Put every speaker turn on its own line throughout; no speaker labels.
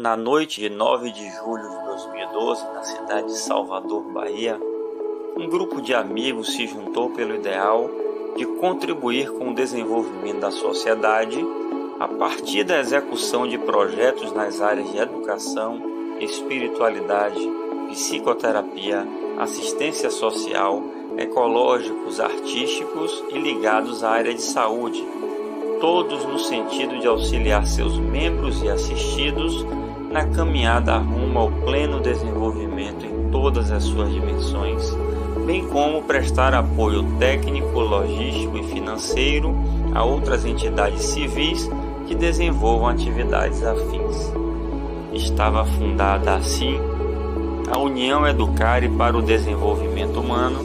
Na noite de 9 de julho de 2012, na cidade de Salvador, Bahia, um grupo de amigos se juntou pelo ideal de contribuir com o desenvolvimento da sociedade a partir da execução de projetos nas áreas de educação, espiritualidade, psicoterapia, assistência social, ecológicos, artísticos e ligados à área de saúde, todos no sentido de auxiliar seus membros e assistidos na caminhada rumo ao pleno desenvolvimento em todas as suas dimensões, bem como prestar apoio técnico, logístico e financeiro a outras entidades civis que desenvolvam atividades afins. Estava fundada assim a União Educare para o Desenvolvimento Humano,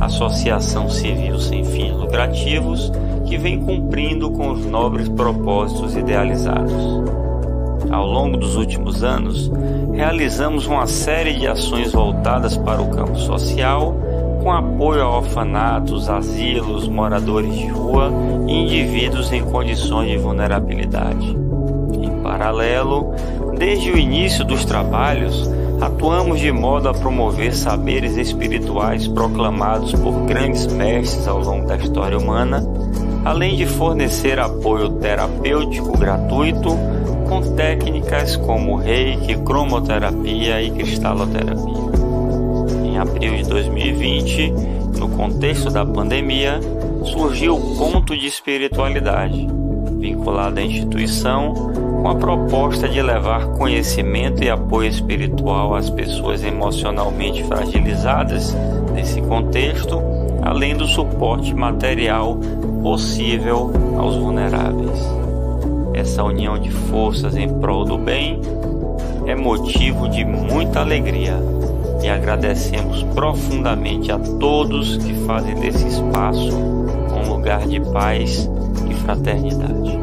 associação civil sem fins lucrativos que vem cumprindo com os nobres propósitos idealizados. Ao longo dos últimos anos, realizamos uma série de ações voltadas para o campo social, com apoio a orfanatos, asilos, moradores de rua e indivíduos em condições de vulnerabilidade. Em paralelo, desde o início dos trabalhos, atuamos de modo a promover saberes espirituais proclamados por grandes mestres ao longo da história humana, além de fornecer apoio terapêutico gratuito com técnicas como reiki, cromoterapia e cristaloterapia. Em abril de 2020, no contexto da pandemia, surgiu o ponto de espiritualidade, vinculado à instituição, com a proposta de levar conhecimento e apoio espiritual às pessoas emocionalmente fragilizadas nesse contexto, além do suporte material possível aos vulneráveis. Essa união de forças em prol do bem é motivo de muita alegria e agradecemos profundamente a todos que fazem desse espaço um lugar de paz e fraternidade.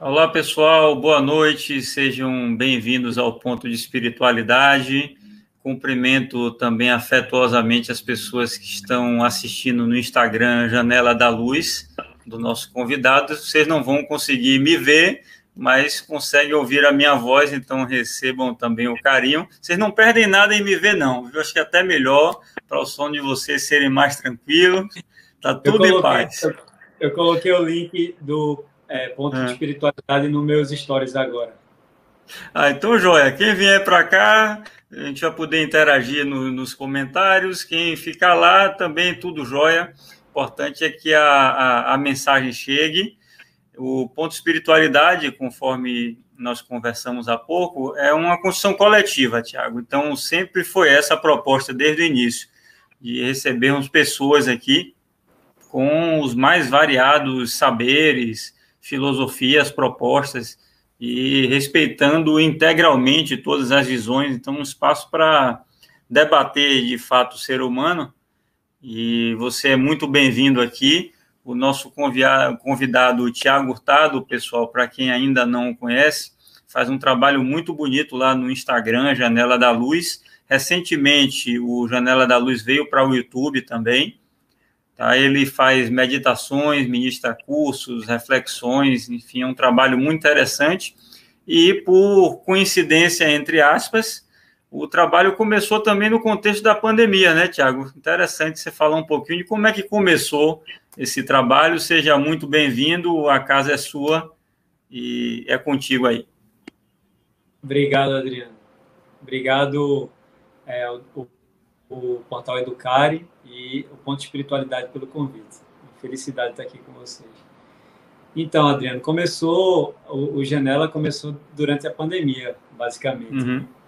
Olá pessoal, boa noite, sejam bem-vindos ao Ponto de Espiritualidade. Cumprimento também afetuosamente as pessoas que estão assistindo no Instagram Janela da Luz do nosso convidado. Vocês não vão conseguir me ver, mas conseguem ouvir a minha voz, então recebam também o carinho. Vocês não perdem nada em me ver, não. Eu acho que é até melhor para o som de vocês serem mais tranquilos. Tá tudo coloquei, em paz.
Eu, eu, coloquei o link do é, ponto de ah. espiritualidade nos meus stories agora.
Ah, então, joia. Quem vier para cá, a gente vai poder interagir no, nos comentários. Quem ficar lá, também tudo joia importante é que a, a, a mensagem chegue. O ponto espiritualidade, conforme nós conversamos há pouco, é uma construção coletiva, Tiago. Então, sempre foi essa a proposta desde o início, de recebermos pessoas aqui com os mais variados saberes, filosofias, propostas e respeitando integralmente todas as visões. Então, um espaço para debater de fato o ser humano e você é muito bem-vindo aqui. O nosso convidado, Tiago Hurtado, pessoal, para quem ainda não conhece, faz um trabalho muito bonito lá no Instagram, Janela da Luz. Recentemente, o Janela da Luz veio para o YouTube também. Tá? Ele faz meditações, ministra cursos, reflexões, enfim, é um trabalho muito interessante. E por coincidência, entre aspas, o trabalho começou também no contexto da pandemia, né, Tiago? Interessante você falar um pouquinho de como é que começou esse trabalho. Seja muito bem-vindo, a casa é sua e é contigo aí.
Obrigado, Adriano. Obrigado é, o, o, Portal Educare e o Ponto de Espiritualidade pelo convite. Felicidade estar aqui com vocês. Então, Adriano, começou, o, o Janela começou durante a pandemia, basicamente. Uhum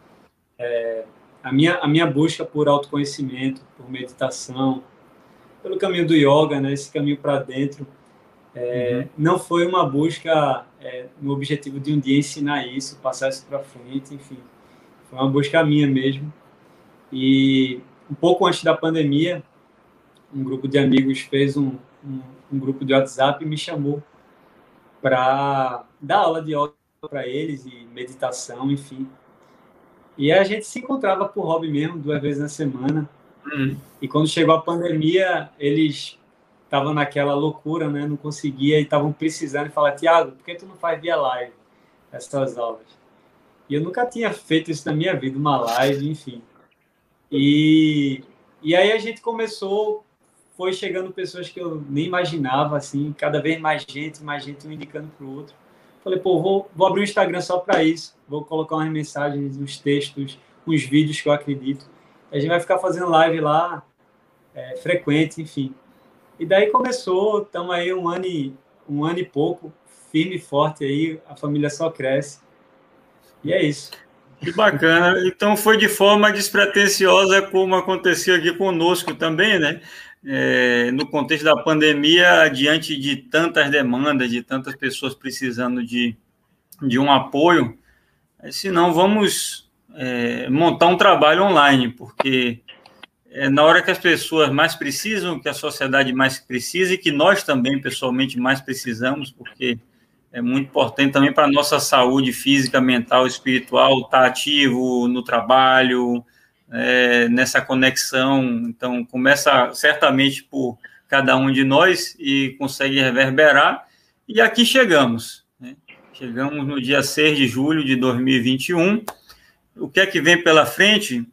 é, a, minha, a minha busca por autoconhecimento, por meditação, pelo caminho do yoga, né, esse caminho para dentro, é, uhum. não foi uma busca é, no objetivo de um dia ensinar isso, passar isso para frente, enfim. Foi uma busca minha mesmo. E um pouco antes da pandemia, um grupo de amigos fez um, um, um grupo de WhatsApp e me chamou para dar aula de yoga para eles e meditação, enfim. E a gente se encontrava por hobby mesmo, duas vezes na semana. Hum. E quando chegou a pandemia, eles estavam naquela loucura, né? Não conseguia e estavam precisando. E falar, Tiago, por que tu não faz via live? essas aulas. E eu nunca tinha feito isso na minha vida, uma live, enfim. E, e aí a gente começou, foi chegando pessoas que eu nem imaginava, assim, cada vez mais gente, mais gente um indicando para o outro. Falei, pô, vou, vou abrir um Instagram só para isso, vou colocar umas mensagens, uns textos, uns vídeos que eu acredito. A gente vai ficar fazendo live lá, é, frequente, enfim. E daí começou, estamos aí um ano, e, um ano e pouco, firme e forte aí, a família só cresce. E é isso.
Que bacana. Então foi de forma despretensiosa como aconteceu aqui conosco também, né? É, no contexto da pandemia, diante de tantas demandas, de tantas pessoas precisando de, de um apoio, se não vamos é, montar um trabalho online, porque é na hora que as pessoas mais precisam, que a sociedade mais precisa e que nós também pessoalmente mais precisamos, porque é muito importante também para a nossa saúde física, mental, espiritual, estar tá ativo no trabalho, é, nessa conexão. Então, começa certamente por cada um de nós e consegue reverberar. E aqui chegamos. Né? Chegamos no dia 6 de julho de 2021. O que é que vem pela frente?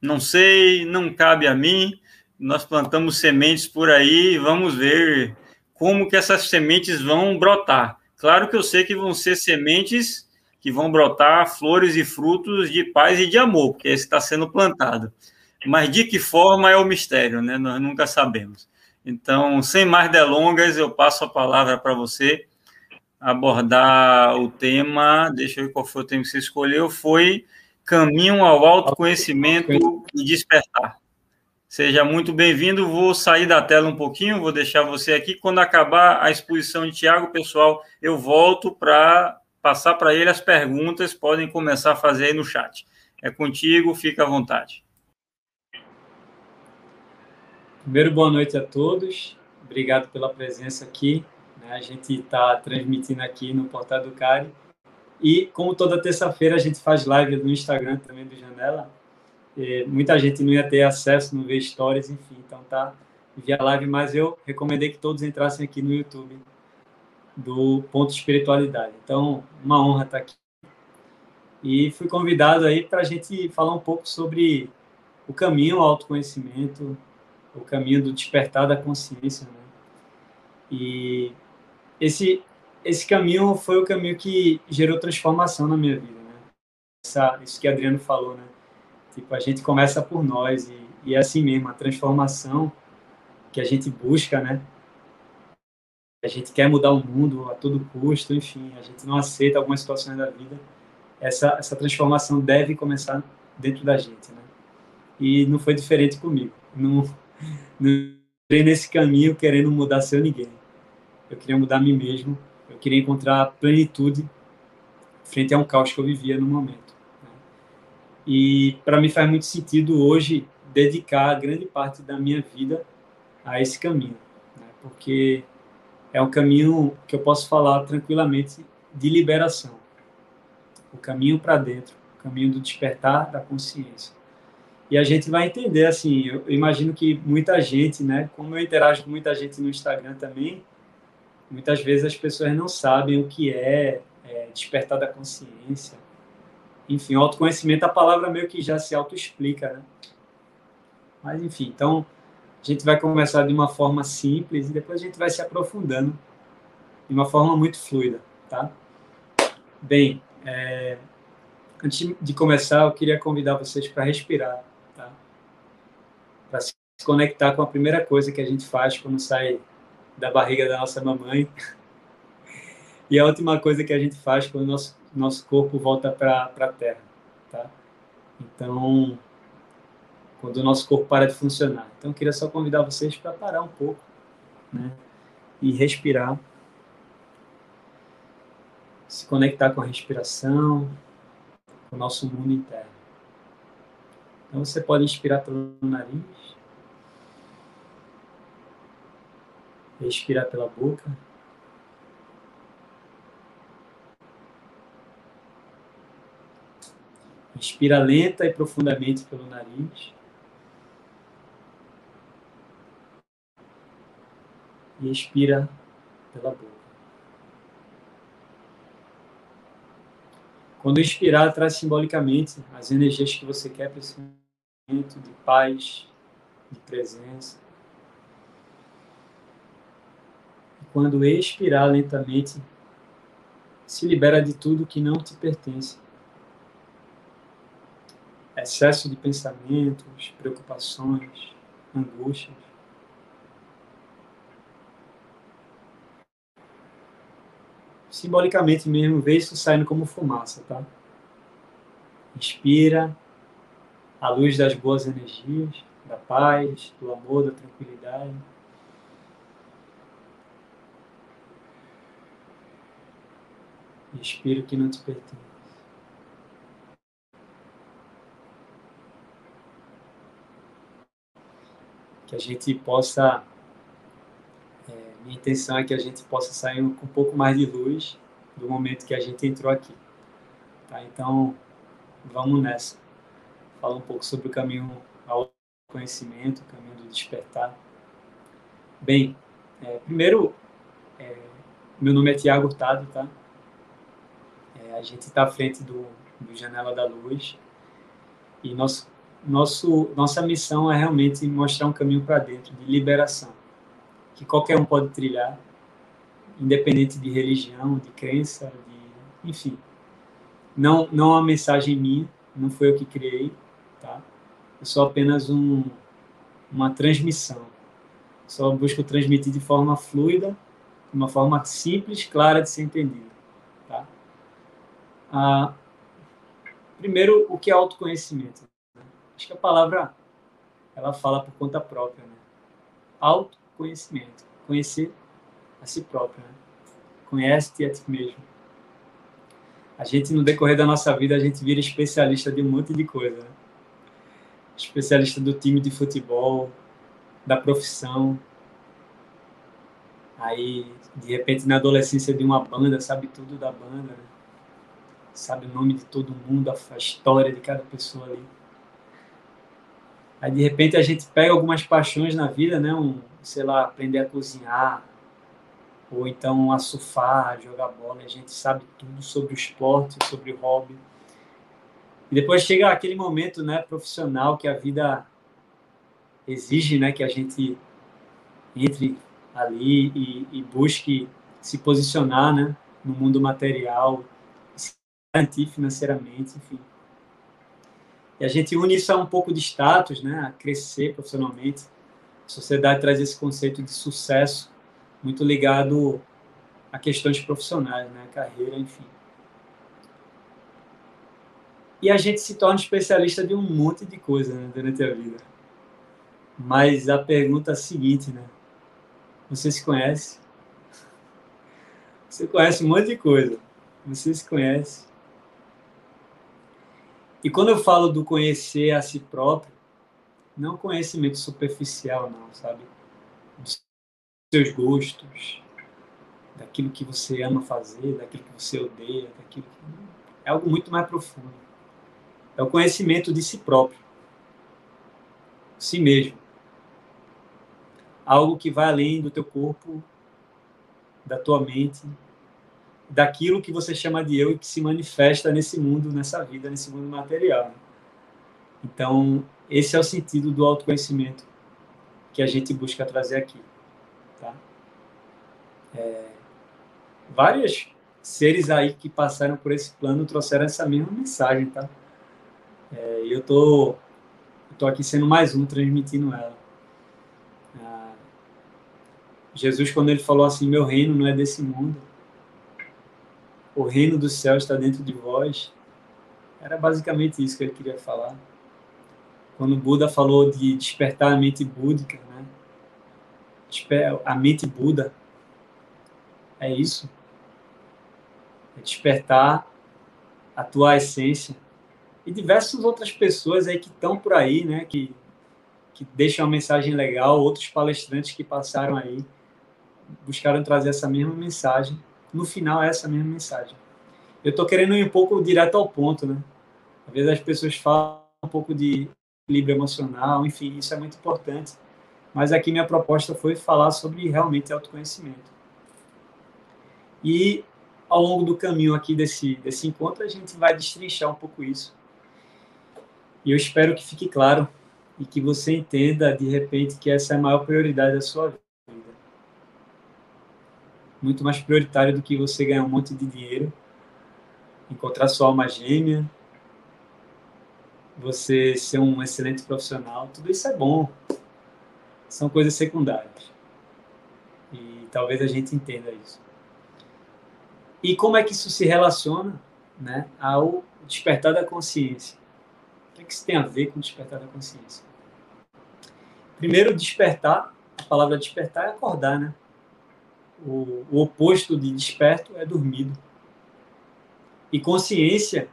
Não sei, não cabe a mim. Nós plantamos sementes por aí vamos ver como que essas sementes vão brotar. Claro que eu sei que vão ser sementes que vão brotar flores e frutos de paz e de amor, porque esse está sendo plantado. Mas de que forma é o mistério, né? Nós nunca sabemos. Então, sem mais delongas, eu passo a palavra para você abordar o tema. Deixa eu ver qual foi o tema que você escolheu. Foi caminho ao autoconhecimento e despertar. Seja muito bem-vindo. Vou sair da tela um pouquinho, vou deixar você aqui. Quando acabar a exposição de Tiago, pessoal, eu volto para passar para ele as perguntas. Podem começar a fazer aí no chat. É contigo, fica à vontade.
Primeiro, boa noite a todos. Obrigado pela presença aqui. Né? A gente está transmitindo aqui no Portal do Cari. E, como toda terça-feira, a gente faz live no Instagram também do Janela muita gente não ia ter acesso, não ver histórias, enfim, então tá via live, mas eu recomendei que todos entrassem aqui no YouTube do Ponto Espiritualidade. Então, uma honra estar aqui. E fui convidado aí para a gente falar um pouco sobre o caminho ao autoconhecimento, o caminho do despertar da consciência. Né? E esse, esse caminho foi o caminho que gerou transformação na minha vida. Né? Essa, isso que Adriano falou, né? Tipo, a gente começa por nós e, e é assim mesmo, a transformação que a gente busca, né? A gente quer mudar o mundo a todo custo, enfim, a gente não aceita algumas situações da vida. Essa, essa transformação deve começar dentro da gente, né? E não foi diferente comigo. Não, não entrei nesse caminho querendo mudar seu ninguém. Eu queria mudar a mim mesmo. Eu queria encontrar plenitude frente a um caos que eu vivia no momento. E para mim faz muito sentido hoje dedicar grande parte da minha vida a esse caminho, né? porque é um caminho que eu posso falar tranquilamente de liberação. O caminho para dentro, o caminho do despertar da consciência. E a gente vai entender, assim, eu imagino que muita gente, né, como eu interajo com muita gente no Instagram também, muitas vezes as pessoas não sabem o que é, é despertar da consciência, enfim, autoconhecimento, a palavra meio que já se auto-explica, né? Mas, enfim, então, a gente vai começar de uma forma simples e depois a gente vai se aprofundando de uma forma muito fluida, tá? Bem, é, antes de começar, eu queria convidar vocês para respirar, tá? Para se conectar com a primeira coisa que a gente faz quando sai da barriga da nossa mamãe e a última coisa que a gente faz quando o nosso nosso corpo volta para a Terra, tá? Então, quando o nosso corpo para de funcionar. Então, eu queria só convidar vocês para parar um pouco, né? E respirar. Se conectar com a respiração, com o nosso mundo interno. Então, você pode inspirar pelo nariz. Respirar pela boca. Inspira lenta e profundamente pelo nariz. E expira pela boca. Quando inspirar, traz simbolicamente as energias que você quer para esse momento de paz, de presença. E quando expirar lentamente, se libera de tudo que não te pertence. Excesso de pensamentos, preocupações, angústias. Simbolicamente mesmo, vê isso saindo como fumaça, tá? Inspira a luz das boas energias, da paz, do amor, da tranquilidade. Inspira o que não te pertence. Que a gente possa. Minha intenção é que a gente possa sair com um pouco mais de luz do momento que a gente entrou aqui. Tá? Então, vamos nessa. Fala um pouco sobre o caminho ao conhecimento, o caminho do despertar. Bem, é, primeiro, é, meu nome é Tiago Hurtado, tá? É, a gente está à frente do, do Janela da Luz e nosso, nosso, nossa missão é realmente mostrar um caminho para dentro de liberação, que qualquer um pode trilhar, independente de religião, de crença, de, enfim. Não, não é uma mensagem minha, não foi eu que criei, tá? Eu sou apenas um, uma transmissão. Só busco transmitir de forma fluida, de uma forma simples, clara de ser entendida. Ah, primeiro, o que é autoconhecimento? Acho que a palavra ela fala por conta própria, né? Autoconhecimento, conhecer a si próprio, né? Conhece-te a ti mesmo. A gente no decorrer da nossa vida a gente vira especialista de um monte de coisa, né? Especialista do time de futebol, da profissão. Aí, de repente, na adolescência de uma banda, sabe tudo da banda, né? sabe o nome de todo mundo, a história de cada pessoa ali. Aí de repente a gente pega algumas paixões na vida, né? Um, sei lá, aprender a cozinhar, ou então a surfar, jogar bola, a gente sabe tudo sobre o esporte, sobre o hobby. E depois chega aquele momento, né, profissional que a vida exige, né, que a gente entre ali e, e busque se posicionar, né, no mundo material, garantir financeiramente, enfim. E a gente une isso a um pouco de status, né, a crescer profissionalmente. A sociedade traz esse conceito de sucesso muito ligado a questões profissionais, né, carreira, enfim. E a gente se torna especialista de um monte de coisa né, durante a vida. Mas a pergunta é a seguinte, né? Você se conhece? Você conhece um monte de coisa. Você se conhece? E quando eu falo do conhecer a si próprio, não conhecimento superficial, não, sabe? Dos seus gostos, daquilo que você ama fazer, daquilo que você odeia, daquilo que... É algo muito mais profundo. É o conhecimento de si próprio, si mesmo. Algo que vai além do teu corpo, da tua mente, daquilo que você chama de eu e que se manifesta nesse mundo, nessa vida, nesse mundo material. Então, esse é o sentido do autoconhecimento que a gente busca trazer aqui. Tá? É, vários seres aí que passaram por esse plano trouxeram essa mesma mensagem, tá? É, eu tô, eu tô aqui sendo mais um transmitindo ela. Ah, Jesus, quando ele falou assim, meu reino não é desse mundo, o reino do céu está dentro de vós. Era basicamente isso que ele queria falar. Quando Buda falou de despertar a mente búdica, né? a mente Buda, é isso. É despertar a tua essência. E diversas outras pessoas aí que estão por aí, né? Que, que deixam uma mensagem legal, outros palestrantes que passaram aí, buscaram trazer essa mesma mensagem no final é essa mesma mensagem. Eu estou querendo ir um pouco direto ao ponto, né? Às vezes as pessoas falam um pouco de equilíbrio emocional, enfim, isso é muito importante. Mas aqui minha proposta foi falar sobre realmente autoconhecimento. E ao longo do caminho aqui desse, desse encontro, a gente vai destrinchar um pouco isso. E eu espero que fique claro e que você entenda, de repente, que essa é a maior prioridade da sua vida. Muito mais prioritário do que você ganhar um monte de dinheiro, encontrar sua alma gêmea, você ser um excelente profissional. Tudo isso é bom. São coisas secundárias. E talvez a gente entenda isso. E como é que isso se relaciona né, ao despertar da consciência? O que, é que isso tem a ver com o despertar da consciência? Primeiro, despertar, a palavra despertar é acordar, né? O, o oposto de desperto é dormido. E consciência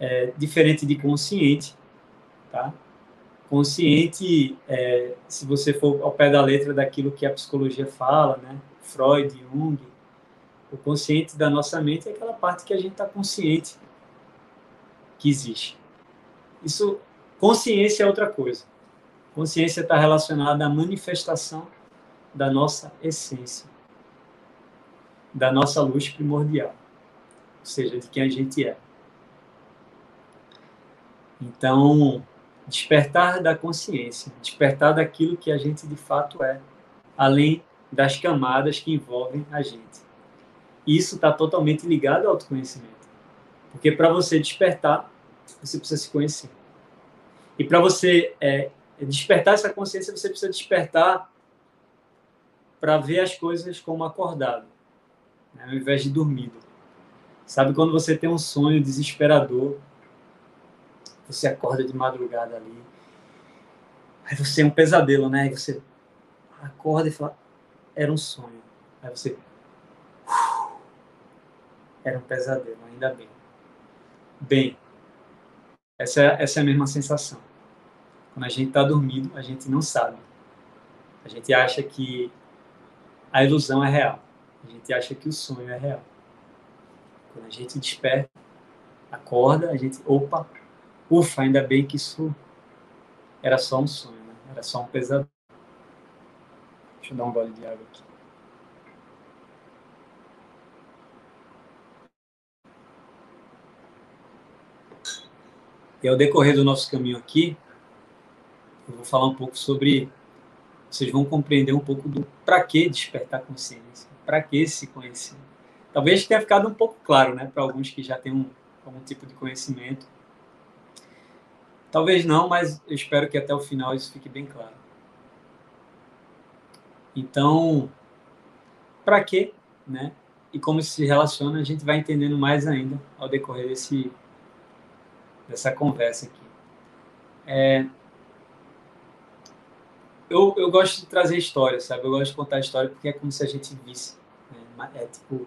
é diferente de consciente, tá? Consciente, é, se você for ao pé da letra daquilo que a psicologia fala, né? Freud, Jung, o consciente da nossa mente é aquela parte que a gente está consciente que existe. Isso, consciência é outra coisa. Consciência está relacionada à manifestação da nossa essência, da nossa luz primordial, ou seja, de quem a gente é. Então, despertar da consciência, despertar daquilo que a gente de fato é, além das camadas que envolvem a gente isso está totalmente ligado ao autoconhecimento. Porque para você despertar, você precisa se conhecer. E para você é, despertar essa consciência, você precisa despertar para ver as coisas como acordado, né, ao invés de dormido. Sabe quando você tem um sonho desesperador, você acorda de madrugada ali, aí você é um pesadelo, né? Aí você acorda e fala, era um sonho. Aí você era um pesadelo, ainda bem. Bem, essa, é, essa é a mesma sensação. Quando a gente está dormindo, a gente não sabe. A gente acha que a ilusão é real. A gente acha que o sonho é real. Quando a gente desperta, acorda, a gente, opa, ufa, ainda bem que isso era só um sonho, né? era só um pesadelo. Deixa eu dar um gole de água aqui. E ao decorrer do nosso caminho aqui, eu vou falar um pouco sobre. Vocês vão compreender um pouco do para que despertar consciência, para que se conhecer. Talvez tenha ficado um pouco claro, né, para alguns que já têm um, algum tipo de conhecimento. Talvez não, mas eu espero que até o final isso fique bem claro. Então, para quê, né? E como isso se relaciona, a gente vai entendendo mais ainda ao decorrer desse dessa conversa aqui. É, eu, eu gosto de trazer história, sabe? Eu gosto de contar história porque é como se a gente visse. Né? É tipo,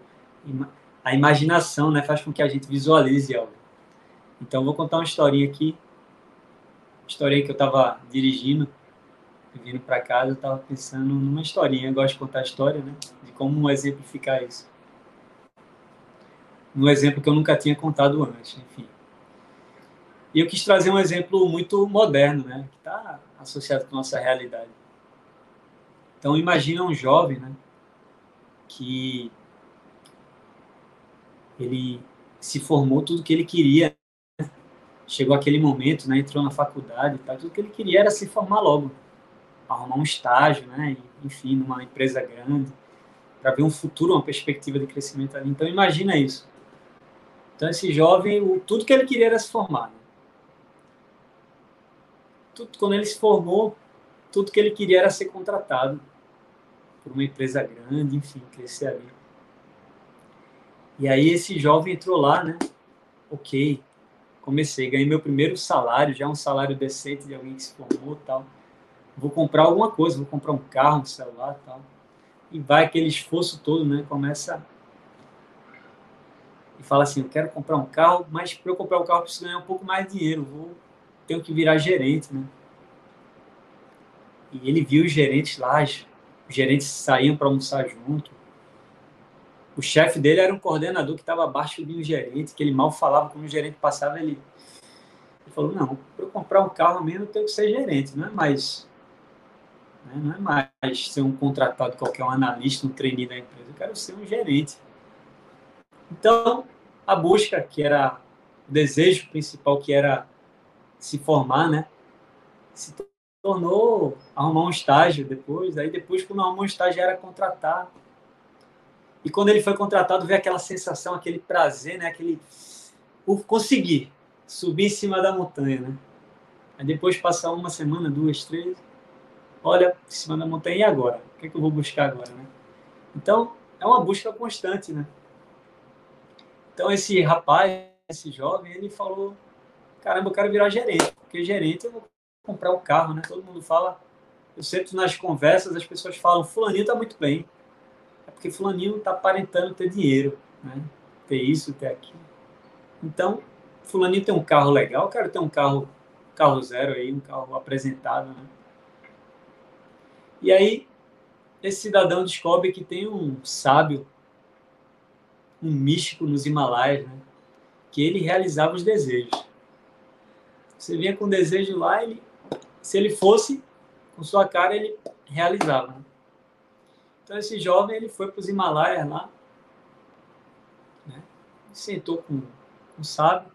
a imaginação né, faz com que a gente visualize algo. Então, vou contar uma historinha aqui. Uma historinha que eu estava dirigindo, vindo para casa, eu estava pensando numa historinha. Eu gosto de contar história, né? De como exemplificar isso. Um exemplo que eu nunca tinha contado antes, enfim. E eu quis trazer um exemplo muito moderno, né, que está associado com a nossa realidade. Então, imagina um jovem né, que ele se formou tudo que ele queria. Né? Chegou aquele momento, né, entrou na faculdade, tá, tudo que ele queria era se formar logo, arrumar um estágio, né, enfim, numa empresa grande, para ver um futuro, uma perspectiva de crescimento ali. Então, imagina isso. Então, esse jovem, tudo que ele queria era se formar. Né? Tudo, quando ele se formou, tudo que ele queria era ser contratado por uma empresa grande, enfim, crescer ali. E aí esse jovem entrou lá, né? Ok, comecei, ganhei meu primeiro salário, já um salário decente de alguém que se formou tal. Vou comprar alguma coisa, vou comprar um carro, um celular tal. E vai aquele esforço todo, né? Começa e fala assim, eu quero comprar um carro, mas para eu comprar um carro eu preciso ganhar um pouco mais de dinheiro, vou tenho que virar gerente, né? E ele viu os gerentes lá, os gerentes saíam para almoçar junto. O chefe dele era um coordenador que estava abaixo de um gerente, que ele mal falava quando o gerente passava, ele, ele falou, não, para eu comprar um carro mesmo eu tenho que ser gerente, não é mais né? não é mais ser um contratado qualquer, um analista, um trainee da empresa, eu quero ser um gerente. Então, a busca, que era o desejo principal, que era se formar, né? Se tornou arrumar um estágio depois. Aí depois, quando arrumou um estágio, era contratar. E quando ele foi contratado, veio aquela sensação, aquele prazer, né? Aquele por conseguir subir em cima da montanha, né? Aí depois passar uma semana, duas, três, olha em cima da montanha e agora? O que, é que eu vou buscar agora, né? Então é uma busca constante, né? Então esse rapaz, esse jovem, ele falou: caramba, eu quero virar gerente, porque gerente eu vou comprar um carro, né? Todo mundo fala, eu sempre nas conversas as pessoas falam: fulaninho tá muito bem, é porque fulaninho tá aparentando ter dinheiro, né? Ter isso, ter aquilo. Então, fulaninho tem um carro legal, eu quero ter um carro, carro zero aí, um carro apresentado, né? E aí, esse cidadão descobre que tem um sábio, um místico nos Himalaias, né? que ele realizava os desejos. Você vinha com desejo lá, ele, se ele fosse, com sua cara, ele realizava. Né? Então, esse jovem ele foi para os Himalaias lá, né? sentou com um sábio,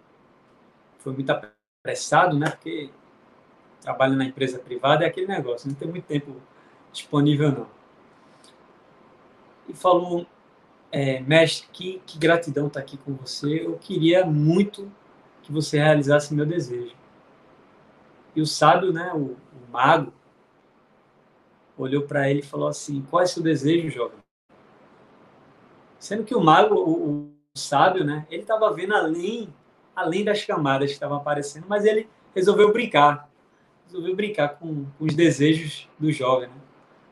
foi muito apressado, né? Porque trabalha na empresa privada é aquele negócio, não tem muito tempo disponível não. E falou, é, mestre, que, que gratidão estar tá aqui com você. Eu queria muito que você realizasse meu desejo. E o sábio, né, o, o mago, olhou para ele e falou assim: Qual é seu desejo, jovem? Sendo que o mago, o, o sábio, né, ele estava vendo além, além das camadas que estavam aparecendo, mas ele resolveu brincar, resolveu brincar com, com os desejos do jovem. Né?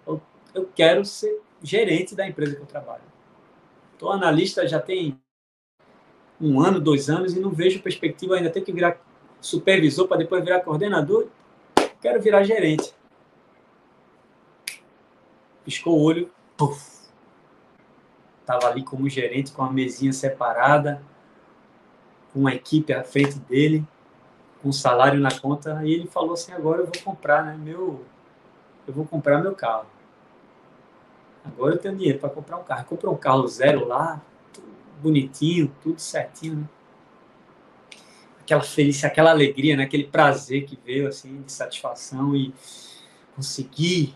Eu, eu quero ser gerente da empresa que eu trabalho. Estou analista já tem um ano, dois anos e não vejo perspectiva ainda. Tenho que virar supervisor para depois virar coordenador. Quero virar gerente. Piscou o olho, puf, estava ali como gerente com a mesinha separada, com uma equipe à frente dele, com salário na conta, e ele falou assim: agora eu vou comprar, né, meu, eu vou comprar meu carro. Agora eu tenho dinheiro para comprar um carro. Comprou um carro zero lá, bonitinho, tudo certinho, né? Aquela felicidade, aquela alegria, né? aquele prazer que veio assim de satisfação e conseguir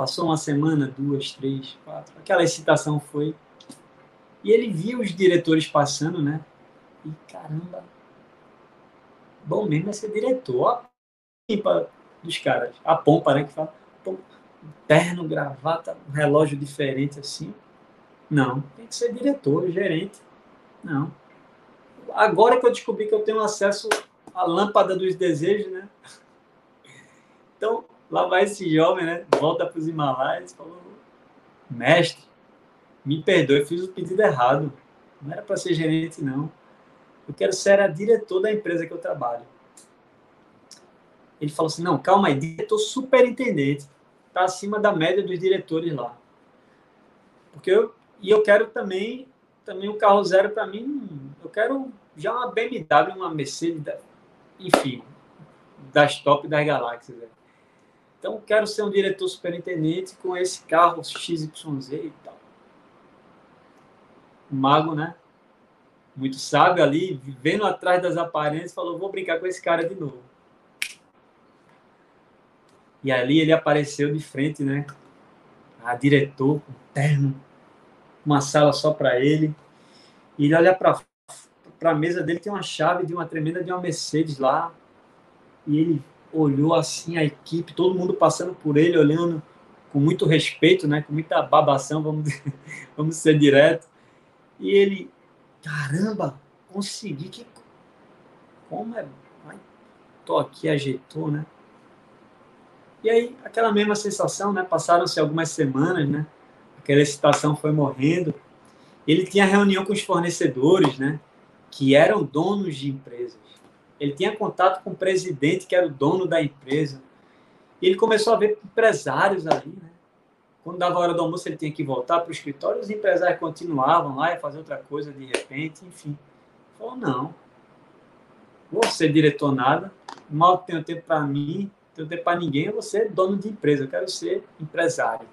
Passou uma semana, duas, três, quatro. Aquela excitação foi. E ele viu os diretores passando, né? E caramba, bom mesmo é ser diretor. A pompa dos caras. A pompa, né? Que fala, terno, gravata, um relógio diferente assim. Não, tem que ser diretor, gerente. Não. Agora que eu descobri que eu tenho acesso à lâmpada dos desejos, né? Então, Lá vai esse jovem, né? Volta para os Himalaias e falou: Mestre, me perdoe, fiz o pedido errado. Não era para ser gerente, não. Eu quero ser a diretor da empresa que eu trabalho. Ele falou assim: Não, calma aí, diretor superintendente. Está acima da média dos diretores lá. Porque eu, e eu quero também, também um carro zero para mim. Eu quero já uma BMW, uma Mercedes, enfim, das top das galáxias. Né? Então, quero ser um diretor superintendente com esse carro XYZ e tal. O mago, né? Muito sábio ali, vivendo atrás das aparências, falou: vou brincar com esse cara de novo. E ali ele apareceu de frente, né? A diretor, com terno, uma sala só para ele. E ele olha para a mesa dele, tem uma chave de uma tremenda de uma Mercedes lá. E ele olhou assim a equipe, todo mundo passando por ele, olhando com muito respeito, né, com muita babação, vamos, vamos ser direto. E ele, caramba, consegui, que como é? Ai, tô aqui, ajeitou, né? E aí, aquela mesma sensação, né? Passaram-se algumas semanas, né? Aquela excitação foi morrendo. Ele tinha reunião com os fornecedores, né? Que eram donos de empresas. Ele tinha contato com o presidente, que era o dono da empresa. E ele começou a ver empresários ali, né? Quando dava a hora do almoço, ele tinha que voltar para o escritório, os empresários continuavam lá, ia fazer outra coisa de repente, enfim. Falou, não, vou ser diretor nada, mal tenho tempo para mim, tenho tempo para ninguém, vou ser dono de empresa, eu quero ser empresário.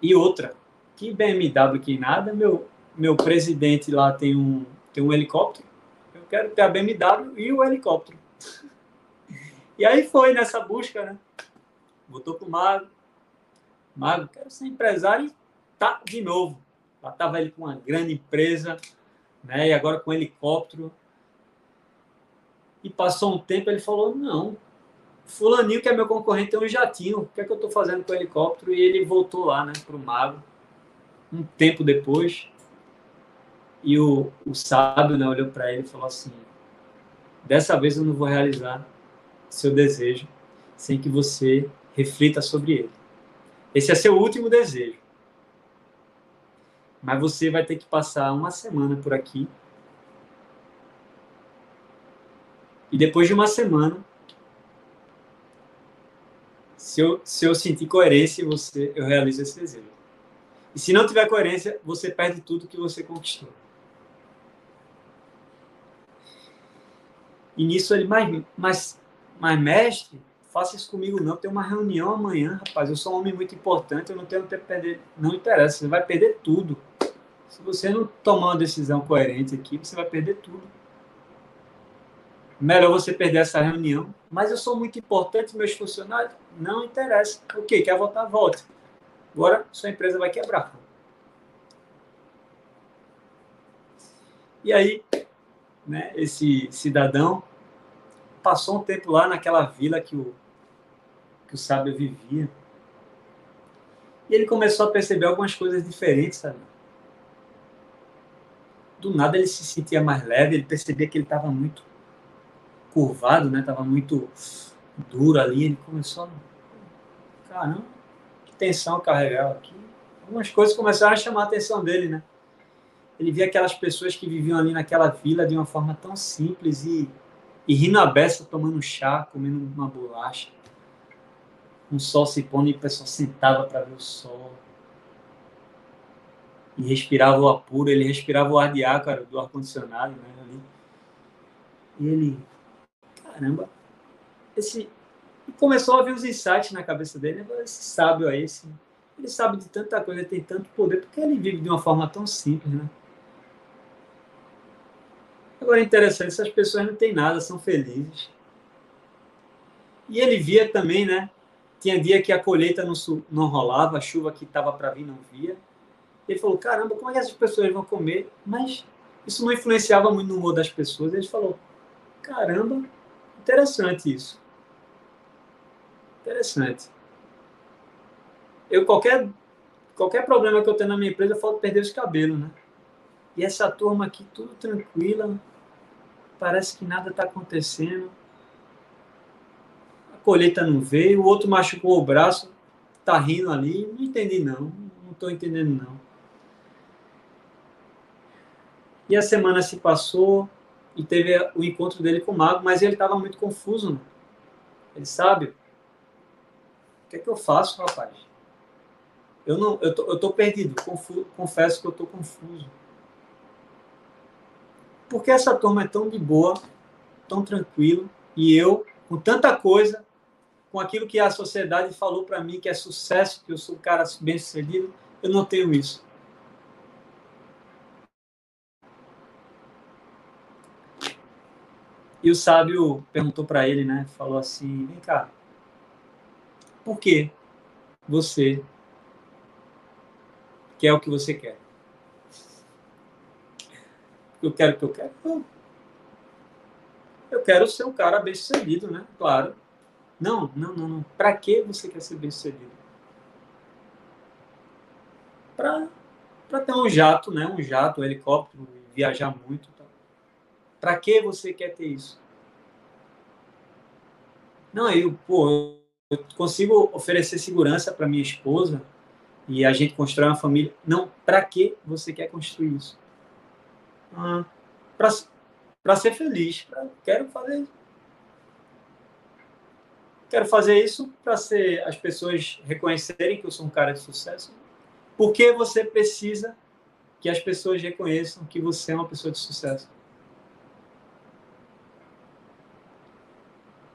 E outra, que BMW que nada, meu, meu presidente lá tem um, tem um helicóptero, eu quero ter a BMW e o helicóptero. E aí foi nessa busca, né? Voltou pro Mago. Mago, quero ser empresário e tá de novo. Lá estava ele com uma grande empresa, né? E agora com um helicóptero. E passou um tempo, ele falou: Não, Fulaninho, que é meu concorrente, tem um jatinho. O que é que eu estou fazendo com o helicóptero? E ele voltou lá, né, para o Mago, um tempo depois. E o, o sábio né, olhou para ele e falou assim: Dessa vez eu não vou realizar seu desejo sem que você reflita sobre ele. Esse é seu último desejo. Mas você vai ter que passar uma semana por aqui. E depois de uma semana, se eu, se eu sentir coerência, você, eu realizo esse desejo. E se não tiver coerência, você perde tudo que você conquistou. E nisso ele, mas, mas, mas mestre, faça isso comigo não, tem uma reunião amanhã, rapaz, eu sou um homem muito importante, eu não tenho tempo para perder. Não interessa, você vai perder tudo. Se você não tomar uma decisão coerente aqui, você vai perder tudo melhor você perder essa reunião. Mas eu sou muito importante, meus funcionários, não interessa. O que? Quer voltar? Volte. Agora sua empresa vai quebrar. E aí, né, esse cidadão passou um tempo lá naquela vila que o, que o sábio vivia. E ele começou a perceber algumas coisas diferentes, sabe? Do nada ele se sentia mais leve, ele percebia que ele estava muito curvado, né? Muito duro ali. Ele começou, a... caramba, que tensão carregava aqui. Algumas coisas começaram a chamar a atenção dele, né? Ele via aquelas pessoas que viviam ali naquela vila de uma forma tão simples e, e rindo a beça, tomando chá, comendo uma bolacha. Um sol se pondo e o pessoal sentava para ver o sol. E respirava o apuro, ele respirava o ar de ácaro do ar-condicionado, né? E ele caramba, esse. E começou a vir os insights na cabeça dele, esse sábio aí, esse, ele sabe de tanta coisa, ele tem tanto poder, porque ele vive de uma forma tão simples, né? Agora é interessante, essas pessoas não têm nada, são felizes. E ele via também, né? Tinha dia que a colheita não, não rolava, a chuva que estava para vir não via. Ele falou: caramba, como é que essas pessoas vão comer? Mas isso não influenciava muito no humor das pessoas. Ele falou: caramba, Interessante isso. Interessante. Eu qualquer qualquer problema que eu tenho na minha empresa, eu falo perder os cabelos, né? E essa turma aqui tudo tranquila, parece que nada está acontecendo. A colheita não veio, o outro machucou o braço, tá rindo ali, não entendi não, não estou entendendo não. E a semana se passou, e teve o encontro dele com o mago, mas ele estava muito confuso. Né? Ele sabe. O que é que eu faço, rapaz? Eu não, eu tô, eu tô perdido. Confu, confesso que eu tô confuso. Por que essa turma é tão de boa, tão tranquilo, e eu, com tanta coisa, com aquilo que a sociedade falou para mim que é sucesso, que eu sou um cara bem sucedido, eu não tenho isso. E o sábio perguntou para ele, né? Falou assim: vem cá, por que você quer o que você quer? Eu quero o que eu quero? Não. Eu quero ser um cara bem sucedido, né? Claro. Não, não, não, não. Para que você quer ser bem sucedido? Para ter um jato, né? Um jato, um helicóptero, viajar muito. Para que você quer ter isso? Não, eu, pô, eu consigo oferecer segurança para minha esposa e a gente constrói uma família. Não, para que você quer construir isso? Para ser feliz. Pra, quero fazer. Quero fazer isso para ser as pessoas reconhecerem que eu sou um cara de sucesso. Por que você precisa que as pessoas reconheçam que você é uma pessoa de sucesso?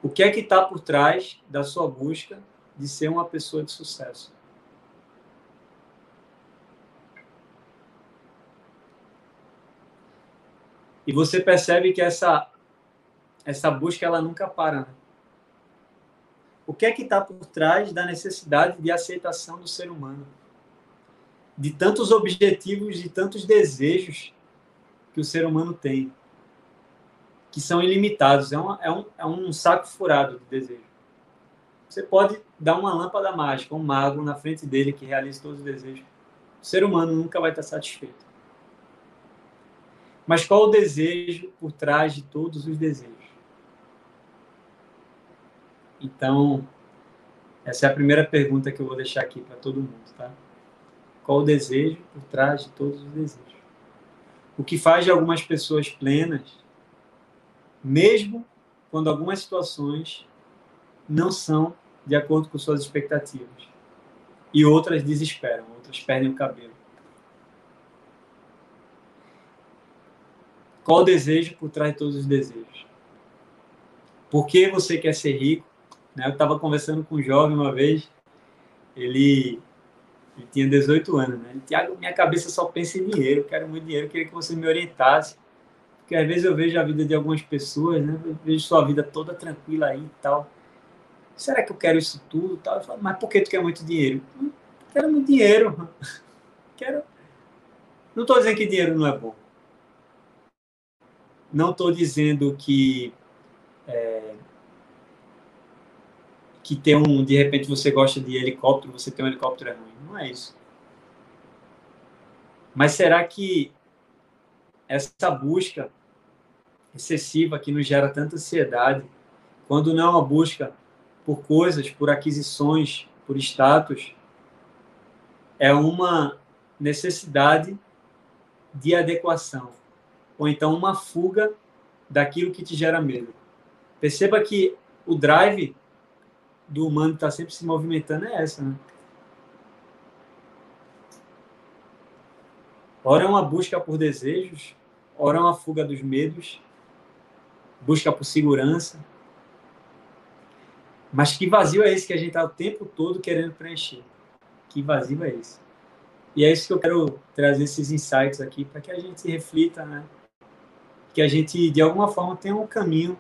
O que é que está por trás da sua busca de ser uma pessoa de sucesso? E você percebe que essa essa busca ela nunca para. Né? O que é que está por trás da necessidade de aceitação do ser humano? De tantos objetivos, de tantos desejos que o ser humano tem, que são ilimitados. É, é, um, é um saco furado de desejo. Você pode dar uma lâmpada mágica, um mago na frente dele que realiza todos os desejos. O ser humano nunca vai estar satisfeito. Mas qual o desejo por trás de todos os desejos? Então, essa é a primeira pergunta que eu vou deixar aqui para todo mundo, tá? Qual o desejo por trás de todos os desejos? O que faz de algumas pessoas plenas, mesmo quando algumas situações não são de acordo com suas expectativas. E outras desesperam, outras perdem o cabelo. Qual o desejo por trás de todos os desejos? Por que você quer ser rico? Né? Eu estava conversando com um jovem uma vez, ele, ele tinha 18 anos, né? Tiago, minha cabeça só pensa em dinheiro, quero muito dinheiro, queria que você me orientasse. Porque às vezes eu vejo a vida de algumas pessoas, né? Eu vejo sua vida toda tranquila aí e tal. Será que eu quero isso tudo? Eu falo, mas por que tu quer muito dinheiro? Quero muito dinheiro. Quero. Não estou dizendo que dinheiro não é bom. Não estou dizendo que é, que ter um, de repente você gosta de helicóptero, você tem um helicóptero é ruim. Não é isso. Mas será que essa busca excessiva que nos gera tanta ansiedade, quando não é uma busca por coisas, por aquisições, por status, é uma necessidade de adequação, ou então uma fuga daquilo que te gera medo. Perceba que o drive do humano estar tá sempre se movimentando é essa, né? Ora é uma busca por desejos, ora é uma fuga dos medos, busca por segurança. Mas que vazio é esse que a gente está o tempo todo querendo preencher? Que vazio é esse? E é isso que eu quero trazer esses insights aqui para que a gente reflita, né? Que a gente, de alguma forma, tenha um caminho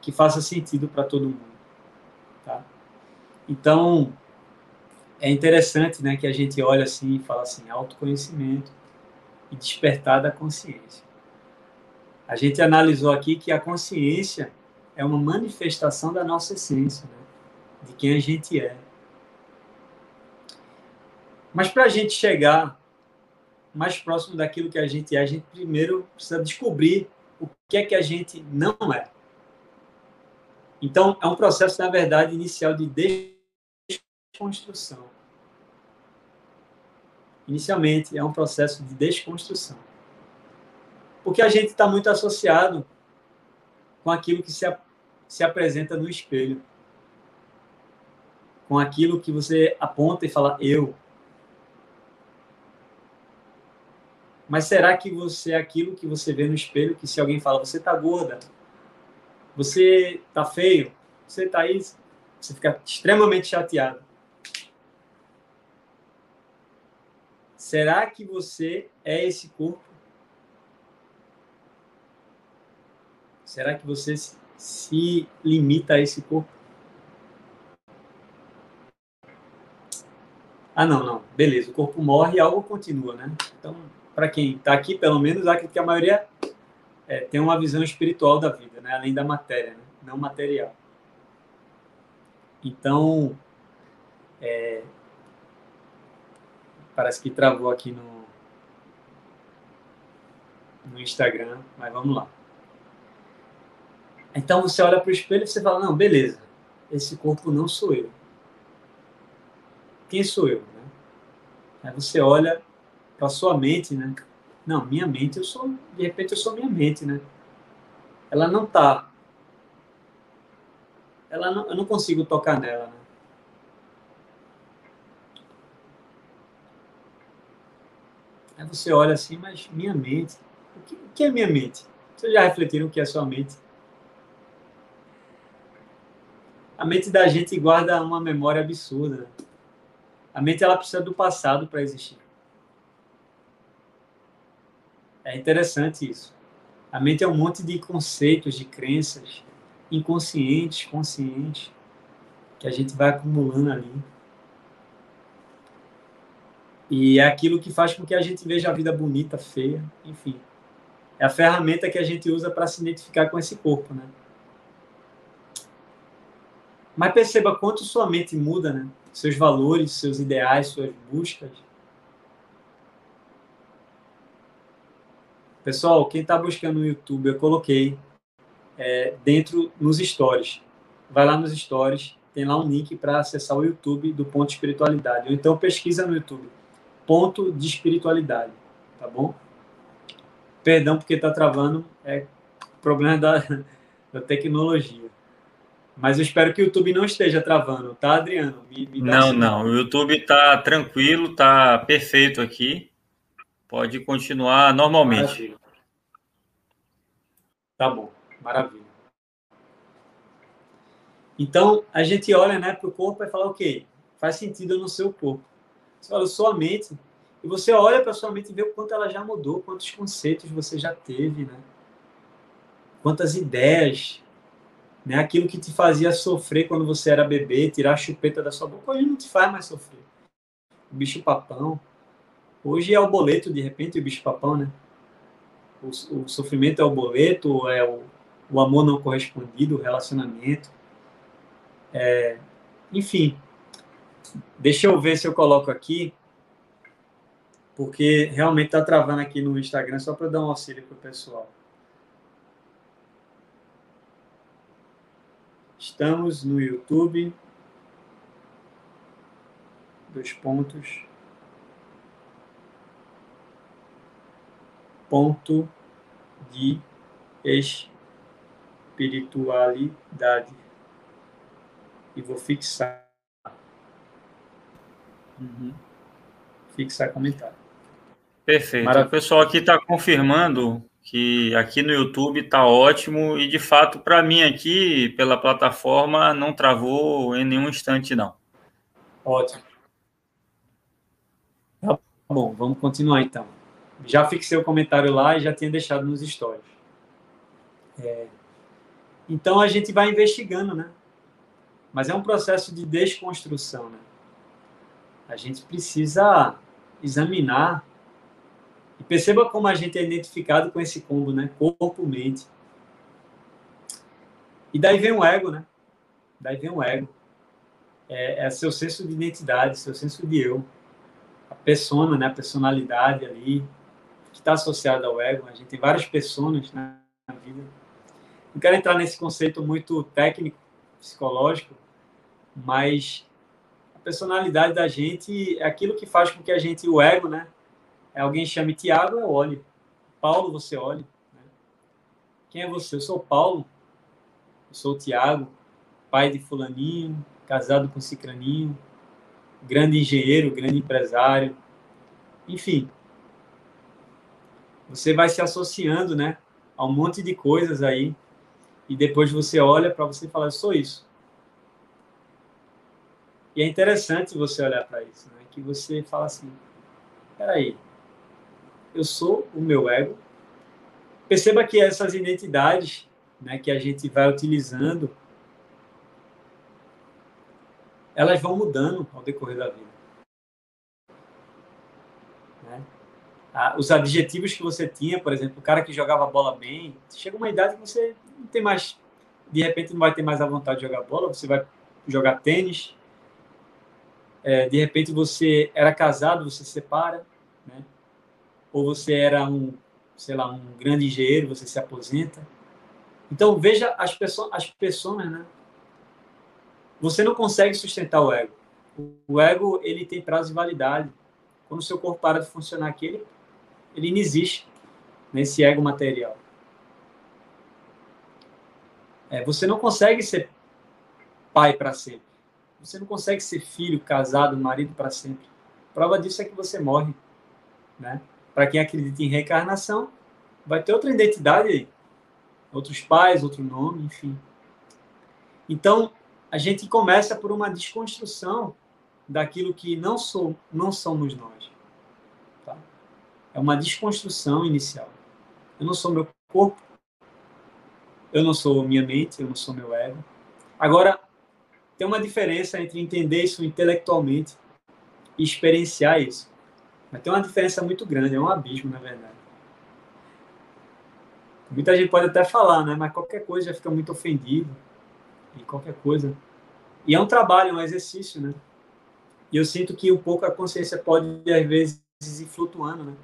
que faça sentido para todo mundo. Tá? Então, é interessante né, que a gente olha assim e fala assim, autoconhecimento e despertar da consciência. A gente analisou aqui que a consciência é uma manifestação da nossa essência, né? de quem a gente é. Mas para a gente chegar mais próximo daquilo que a gente é, a gente primeiro precisa descobrir o que é que a gente não é. Então, é um processo, na verdade, inicial de desconstrução. Inicialmente, é um processo de desconstrução. Porque a gente está muito associado com aquilo que se, se apresenta no espelho. Com aquilo que você aponta e fala, eu. Mas será que você é aquilo que você vê no espelho, que se alguém fala, você está gorda, você tá feio, você tá aí, você fica extremamente chateado. Será que você é esse corpo? Será que você se limita a esse corpo? Ah, não, não. Beleza, o corpo morre e algo continua, né? Então, para quem está aqui, pelo menos, acredito que a maioria é, tem uma visão espiritual da vida, né? além da matéria, né? não material. Então, é, parece que travou aqui no, no Instagram, mas vamos lá. Então você olha para o espelho e você fala, não, beleza, esse corpo não sou eu. Quem sou eu? Né? Aí você olha para sua mente, né? Não, minha mente, eu sou, de repente eu sou minha mente, né? Ela não tá. Ela não, eu não consigo tocar nela, né? Aí você olha assim, mas minha mente, o que, o que é minha mente? Vocês já refletiram o que é sua mente? A mente da gente guarda uma memória absurda. A mente ela precisa do passado para existir. É interessante isso. A mente é um monte de conceitos, de crenças inconscientes, conscientes, que a gente vai acumulando ali. E é aquilo que faz com que a gente veja a vida bonita, feia, enfim. É a ferramenta que a gente usa para se identificar com esse corpo, né? Mas perceba quanto sua mente muda, né? Seus valores, seus ideais, suas buscas. Pessoal, quem está buscando no YouTube, eu coloquei é, dentro nos stories. Vai lá nos stories, tem lá um link para acessar o YouTube do Ponto Espiritualidade. Ou então pesquisa no YouTube, Ponto de Espiritualidade, tá bom? Perdão porque está travando, é problema da, da tecnologia. Mas eu espero que o YouTube não esteja travando, tá, Adriano?
Me, me não, não. O YouTube está tranquilo, está perfeito aqui. Pode continuar normalmente. Maravilha.
Tá bom, maravilha. Então, a gente olha né, para o corpo e fala, ok, faz sentido no seu corpo. Você olha sua mente, e você olha para sua mente e vê o quanto ela já mudou, quantos conceitos você já teve, né? Quantas ideias, né? Aquilo que te fazia sofrer quando você era bebê, tirar a chupeta da sua boca, hoje não te faz mais sofrer. O bicho papão, Hoje é o boleto, de repente, o bicho-papão, né? O, o, sofrimento é o boleto, é o, o amor não correspondido, o relacionamento. É, enfim, deixa eu ver se eu coloco aqui, porque realmente está travando aqui no Instagram, só para dar um auxílio para o pessoal. Estamos no YouTube. Dois pontos. Ponto de espiritualidade. E vou fixar. Uhum. Fixar comentário.
Perfeito. Maravilha. O pessoal aqui está confirmando que aqui no YouTube está ótimo e de fato para mim aqui pela plataforma não travou em nenhum instante não.
Ótimo. Tá bom, vamos continuar então já fixei o comentário lá e já tinha deixado nos stories. É, então a gente vai investigando, né? Mas é um processo de desconstrução, né? A gente precisa examinar e perceba como a gente é identificado com esse combo, né? Corpo-mente. E daí vem o ego, né? Daí vem o ego. É, é seu senso de identidade, seu senso de eu. A persona, né? A personalidade ali, está associada ao ego. A gente tem várias pessoas na vida. Não quero entrar nesse conceito muito técnico, psicológico, mas a personalidade da gente é aquilo que faz com que a gente, o ego, né? É alguém chame Tiago, eu olho. Paulo, você olhe. Né? Quem é você? Eu sou Paulo. Eu sou o Tiago, pai de fulaninho, casado com cicraninho, grande engenheiro, grande empresário. Enfim, você vai se associando, né, a um monte de coisas aí, e depois você olha para você e fala, eu sou isso. E é interessante você olhar para isso, né, que você fala assim, peraí, eu sou o meu ego. Perceba que essas identidades, né, que a gente vai utilizando, elas vão mudando ao decorrer da vida. Ah, os adjetivos que você tinha, por exemplo, o cara que jogava bola bem, chega uma idade que você não tem mais, de repente não vai ter mais a vontade de jogar bola, você vai jogar tênis, é, de repente você era casado, você se separa, né? ou você era um, sei lá, um grande engenheiro, você se aposenta. Então veja as pessoas, as pessoas, né? Você não consegue sustentar o ego. O ego ele tem prazo de validade. Quando o seu corpo para de funcionar aqui, ele ele não existe nesse ego material. É, você não consegue ser pai para sempre. Você não consegue ser filho, casado, marido para sempre. Prova disso é que você morre. Né? Para quem acredita em reencarnação, vai ter outra identidade aí. Outros pais, outro nome, enfim. Então, a gente começa por uma desconstrução daquilo que não, sou, não somos nós. É uma desconstrução inicial. Eu não sou meu corpo. Eu não sou minha mente, eu não sou meu ego. Agora, tem uma diferença entre entender isso intelectualmente e experienciar isso. Mas tem uma diferença muito grande, é um abismo, na verdade. Muita gente pode até falar, né? Mas qualquer coisa já fica muito ofendido. E qualquer coisa. E é um trabalho, um exercício, né? E eu sinto que um pouco a consciência pode, às vezes, ir flutuando, né?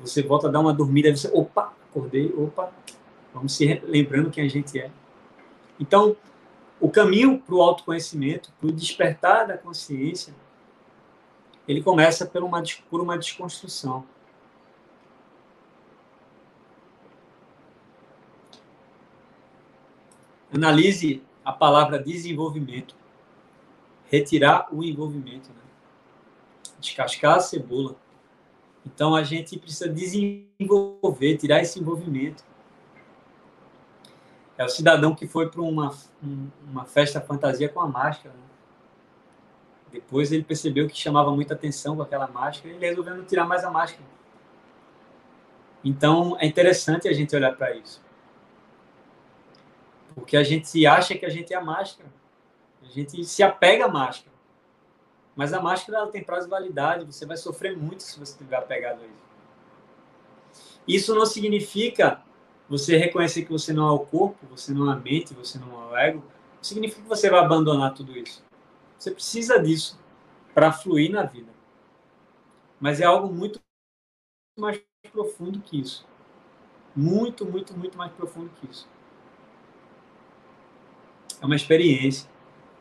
Você volta a dar uma dormida, você, opa, acordei, opa, vamos se lembrando quem a gente é. Então, o caminho para o autoconhecimento, para o despertar da consciência, ele começa por uma, por uma desconstrução. Analise a palavra desenvolvimento. Retirar o envolvimento. Né? Descascar a cebola. Então a gente precisa desenvolver, tirar esse envolvimento. É o cidadão que foi para uma, uma festa fantasia com a máscara. Né? Depois ele percebeu que chamava muita atenção com aquela máscara e ele resolveu não tirar mais a máscara. Então é interessante a gente olhar para isso. Porque a gente acha que a gente é a máscara. A gente se apega à máscara. Mas a máscara ela tem prazo de validade, você vai sofrer muito se você estiver apegado a isso. Isso não significa você reconhecer que você não é o corpo, você não é a mente, você não é o ego. Significa que você vai abandonar tudo isso. Você precisa disso para fluir na vida. Mas é algo muito mais profundo que isso. Muito, muito, muito mais profundo que isso. É uma experiência,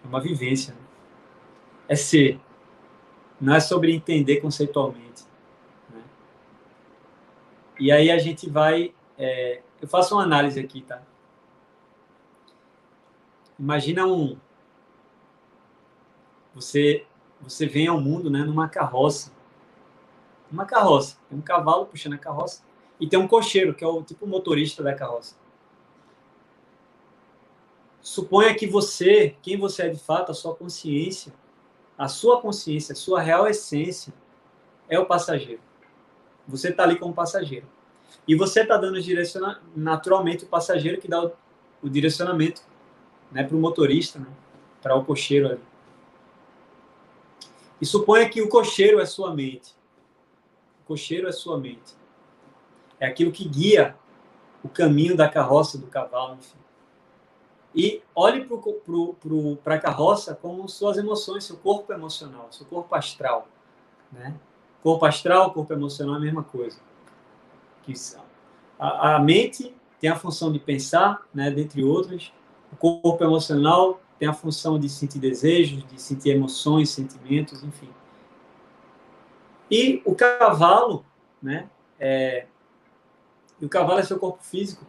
é uma vivência. Né? É ser. Não é sobre entender conceitualmente. Né? E aí a gente vai. É, eu faço uma análise aqui, tá? Imagina um. Você, você vem ao mundo né, numa carroça. Uma carroça. Tem um cavalo puxando a carroça. E tem um cocheiro, que é o tipo motorista da carroça. Suponha que você, quem você é de fato, a sua consciência, a sua consciência, a sua real essência é o passageiro. Você está ali como passageiro. E você está dando direciona naturalmente o passageiro que dá o, o direcionamento né, para o motorista, né, para o cocheiro ali. E suponha que o cocheiro é sua mente. O cocheiro é sua mente. É aquilo que guia o caminho da carroça, do cavalo, enfim. E olhe para a carroça como suas emoções, seu corpo emocional, seu corpo astral. Né? Corpo astral, corpo emocional é a mesma coisa. A, a mente tem a função de pensar, né, dentre outras. O corpo emocional tem a função de sentir desejos, de sentir emoções, sentimentos, enfim. E o cavalo, né, é, o cavalo é seu corpo físico.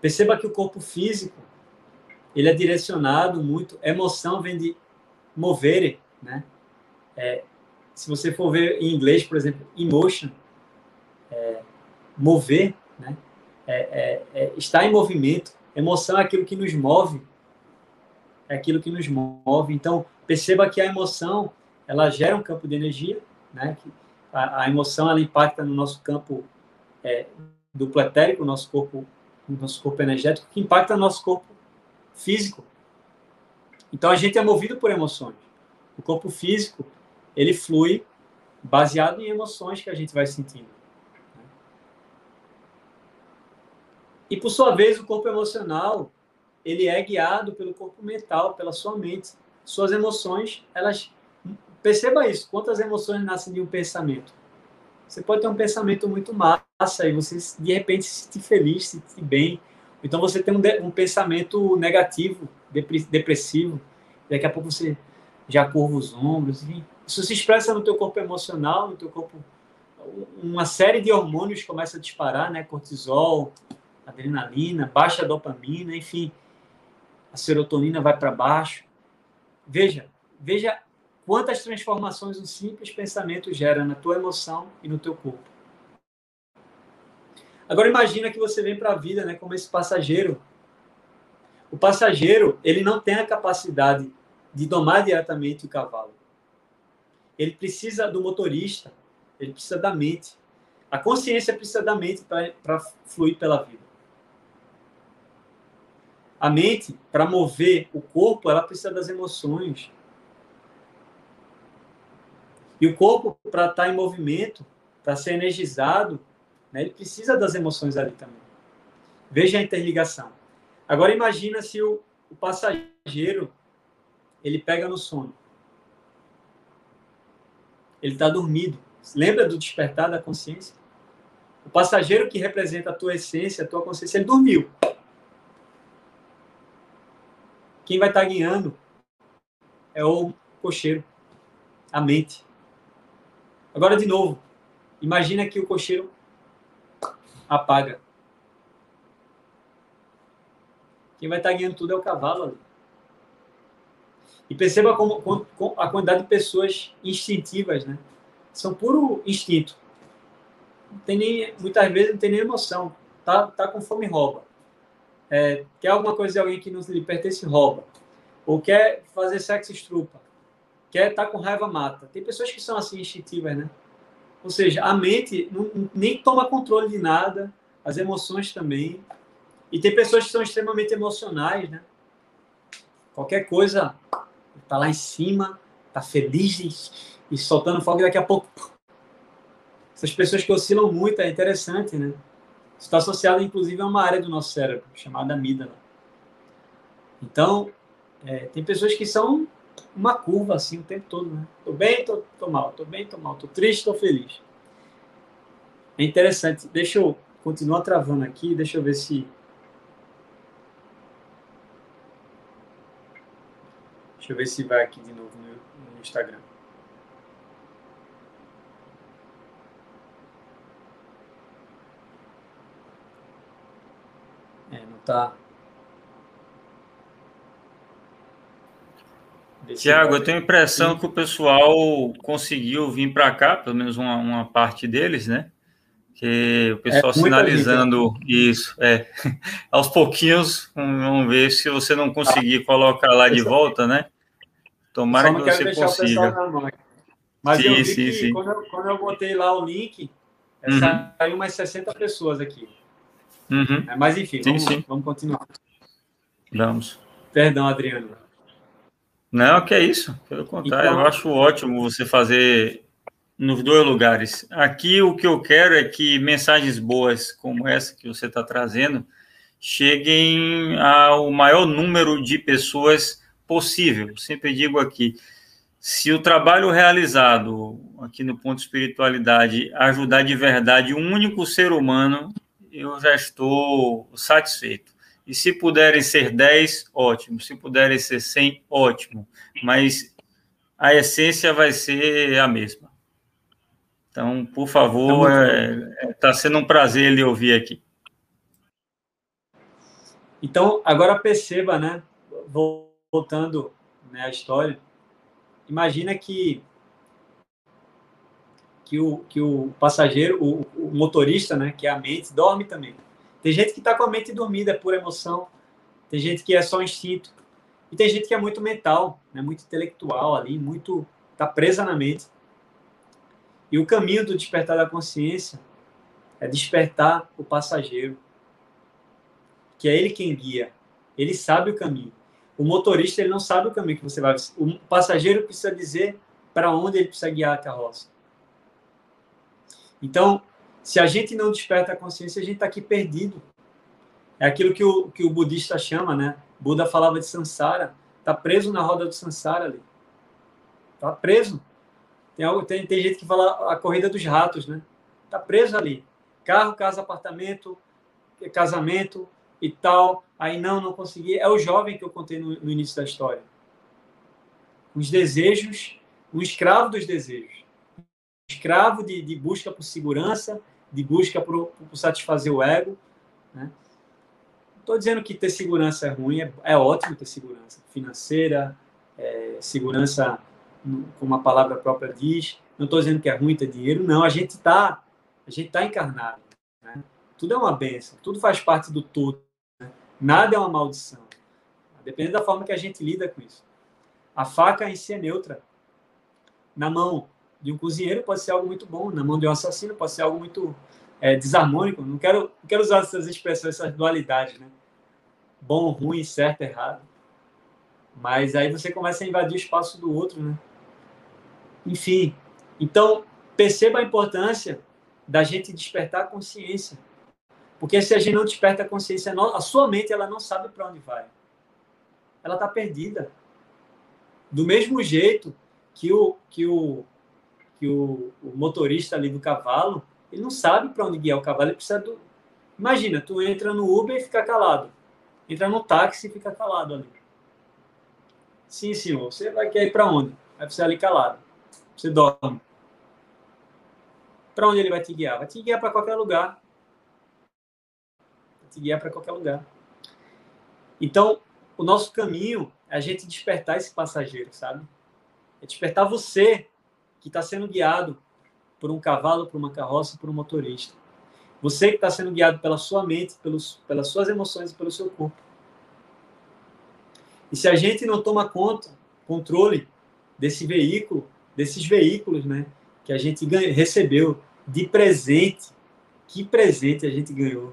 Perceba que o corpo físico ele é direcionado muito. Emoção vem de mover, né? É, se você for ver em inglês, por exemplo, emotion, é, mover, né? É, é, é, está em movimento. Emoção é aquilo que nos move, é aquilo que nos move. Então, perceba que a emoção, ela gera um campo de energia, né? A, a emoção, ela impacta no nosso campo é, duplo etérico, nosso corpo, nosso corpo energético, que impacta no nosso corpo físico. Então a gente é movido por emoções. O corpo físico, ele flui baseado em emoções que a gente vai sentindo. E por sua vez, o corpo emocional, ele é guiado pelo corpo mental, pela sua mente. Suas emoções, elas perceba isso, quantas emoções nascem de um pensamento? Você pode ter um pensamento muito massa e você de repente se sentir feliz, se sentir bem, então você tem um, um pensamento negativo, depressivo, daqui a pouco você já curva os ombros, enfim. Isso se expressa no teu corpo emocional, no teu corpo uma série de hormônios começa a disparar, né? Cortisol, adrenalina, baixa dopamina, enfim. A serotonina vai para baixo. Veja, veja quantas transformações um simples pensamento gera na tua emoção e no teu corpo. Agora imagina que você vem para a vida, né, como esse passageiro. O passageiro, ele não tem a capacidade de domar diretamente o cavalo. Ele precisa do motorista, ele precisa da mente. A consciência precisa da mente para fluir pela vida. A mente, para mover o corpo, ela precisa das emoções. E o corpo, para estar tá em movimento, para ser energizado, né, ele precisa das emoções ali também. Veja a interligação. Agora imagina se o, o passageiro ele pega no sono. Ele está dormido. Lembra do despertar da consciência? O passageiro que representa a tua essência, a tua consciência, ele dormiu. Quem vai estar tá guiando é o cocheiro, a mente. Agora, de novo, imagina que o cocheiro apaga. Quem vai estar tá guiando tudo é o cavalo ali. E perceba como, como, a quantidade de pessoas instintivas, né? São puro instinto. Não tem nem, muitas vezes não tem nem emoção. Tá, tá com fome, rouba. É, quer alguma coisa de alguém que não lhe pertence, rouba. Ou quer fazer sexo estrupa. Quer estar tá com raiva, mata. Tem pessoas que são assim instintivas, né? Ou seja, a mente não, nem toma controle de nada, as emoções também. E tem pessoas que são extremamente emocionais, né? Qualquer coisa tá lá em cima, tá feliz e, soltando fogo e daqui a pouco. Essas pessoas que oscilam muito, é interessante, né? Está associado, inclusive, a uma área do nosso cérebro, chamada amígdala. Então, é, tem pessoas que são uma curva assim o tempo todo, né? Tô bem, tô, tô mal, tô bem, tô mal, tô triste, tô feliz. É interessante. Deixa eu continuar travando aqui, deixa eu ver se Deixa eu ver se vai aqui de novo no, no Instagram. É, não tá.
Tiago, eu tenho a impressão Sim. que o pessoal conseguiu vir para cá, pelo menos uma, uma, parte deles, né? Que o pessoal é, sinalizando isso. É. Aos pouquinhos, vamos ver se você não conseguir colocar lá de volta, né? Tomara que você consiga.
Mas sim, eu vi sim, que sim. Quando, eu, quando eu botei lá o link, é, uhum. saiu umas 60 pessoas aqui. Uhum. É, mas enfim, vamos, vamos continuar.
Vamos.
Perdão, Adriano.
Não, que é isso. Pelo contrário, então, eu acho ótimo você fazer nos dois lugares. Aqui o que eu quero é que mensagens boas como essa que você está trazendo cheguem ao maior número de pessoas possível. Sempre digo aqui, se o trabalho realizado aqui no ponto espiritualidade ajudar de verdade um único ser humano, eu já estou satisfeito. E se puderem ser 10, ótimo. Se puderem ser 100, ótimo. Mas a essência vai ser a mesma. Então, por favor, está é, é, tá sendo um prazer lhe ouvir aqui.
Então, agora perceba, né? Voltando né, à história, imagina que que o, que o passageiro, o, o motorista, né, que é a mente, dorme também. Tem gente que está com a mente dormida, por emoção. Tem gente que é só instinto. E tem gente que é muito mental, né, muito intelectual ali, muito está presa na mente. E o caminho do despertar da consciência é despertar o passageiro, que é ele quem guia. Ele sabe o caminho. O motorista ele não sabe o caminho que você vai. O passageiro precisa dizer para onde ele precisa guiar a carroça. Então, se a gente não desperta a consciência, a gente está aqui perdido. É aquilo que o, que o budista chama, né? Buda falava de samsara. Está preso na roda do samsara ali. Está preso. Tem, algo, tem, tem gente que fala a corrida dos ratos, né? Está preso ali. Carro, casa, apartamento, casamento, e tal. Aí não, não consegui. É o jovem que eu contei no, no início da história. Os desejos, o escravo dos desejos. Escravo de, de busca por segurança, de busca por, por satisfazer o ego. Né? Estou dizendo que ter segurança é ruim, é, é ótimo ter segurança financeira, é, segurança, como a palavra própria diz. Não estou dizendo que é ruim ter dinheiro, não. A gente está a gente tá encarnado. Né? Tudo é uma benção, tudo faz parte do todo. Nada é uma maldição. Depende da forma que a gente lida com isso. A faca em si é neutra. Na mão de um cozinheiro pode ser algo muito bom, na mão de um assassino pode ser algo muito é, desarmônico. Não quero, não quero usar essas expressões, essas dualidades, né? Bom, ruim, certo, errado. Mas aí você começa a invadir o espaço do outro, né? Enfim, então perceba a importância da gente despertar a consciência. Porque se a gente não desperta a consciência, a sua mente ela não sabe para onde vai. Ela está perdida. Do mesmo jeito que o, que o, que o, o motorista ali do cavalo, ele não sabe para onde guiar o cavalo, ele precisa do... Imagina, tu entra no Uber e fica calado. Entra no táxi e fica calado ali. Sim, senhor. Você vai querer ir para onde? Vai precisar ali calado. Você dorme. Para onde ele vai te guiar? Vai te guiar para qualquer lugar. Vai te guiar para qualquer lugar. Então, o nosso caminho é a gente despertar esse passageiro, sabe? É despertar você que está sendo guiado por um cavalo, por uma carroça, por um motorista. Você que está sendo guiado pela sua mente, pelos, pelas suas emoções e pelo seu corpo. E se a gente não toma conta, controle desse veículo, desses veículos, né, que a gente ganha, recebeu de presente, que presente a gente ganhou.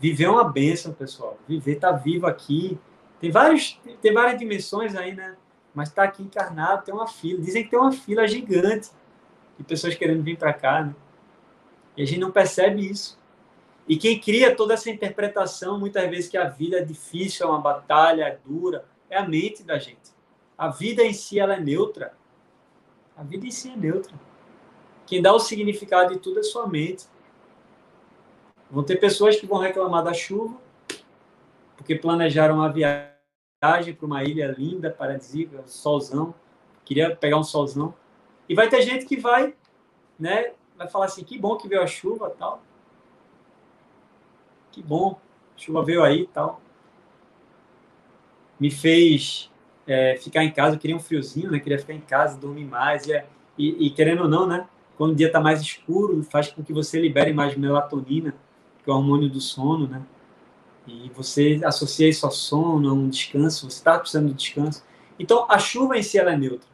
Viver é uma benção, pessoal. Viver, tá vivo aqui. Tem vários, tem várias dimensões aí, né? Mas tá aqui encarnado, tem uma fila. Dizem que tem uma fila gigante de pessoas querendo vir para cá, né? E a gente não percebe isso. E quem cria toda essa interpretação, muitas vezes que a vida é difícil, é uma batalha, é dura, é a mente da gente. A vida em si ela é neutra. A vida em si é neutra. Quem dá o significado de tudo é sua mente. Vão ter pessoas que vão reclamar da chuva, porque planejaram uma viagem para uma ilha linda, paradisíaca, solzão, queria pegar um solzão. E vai ter gente que vai, né, vai falar assim, que bom que veio a chuva, tal. Que bom, a chuva veio aí, tal me fez é, ficar em casa. Eu queria um friozinho, né? Queria ficar em casa, dormir mais. E, e, e querendo ou não, né? Quando o dia está mais escuro, faz com que você libere mais melatonina, que é o hormônio do sono, né? E você associa isso ao sono, a um descanso. Você está precisando de descanso. Então, a chuva em si ela é neutra.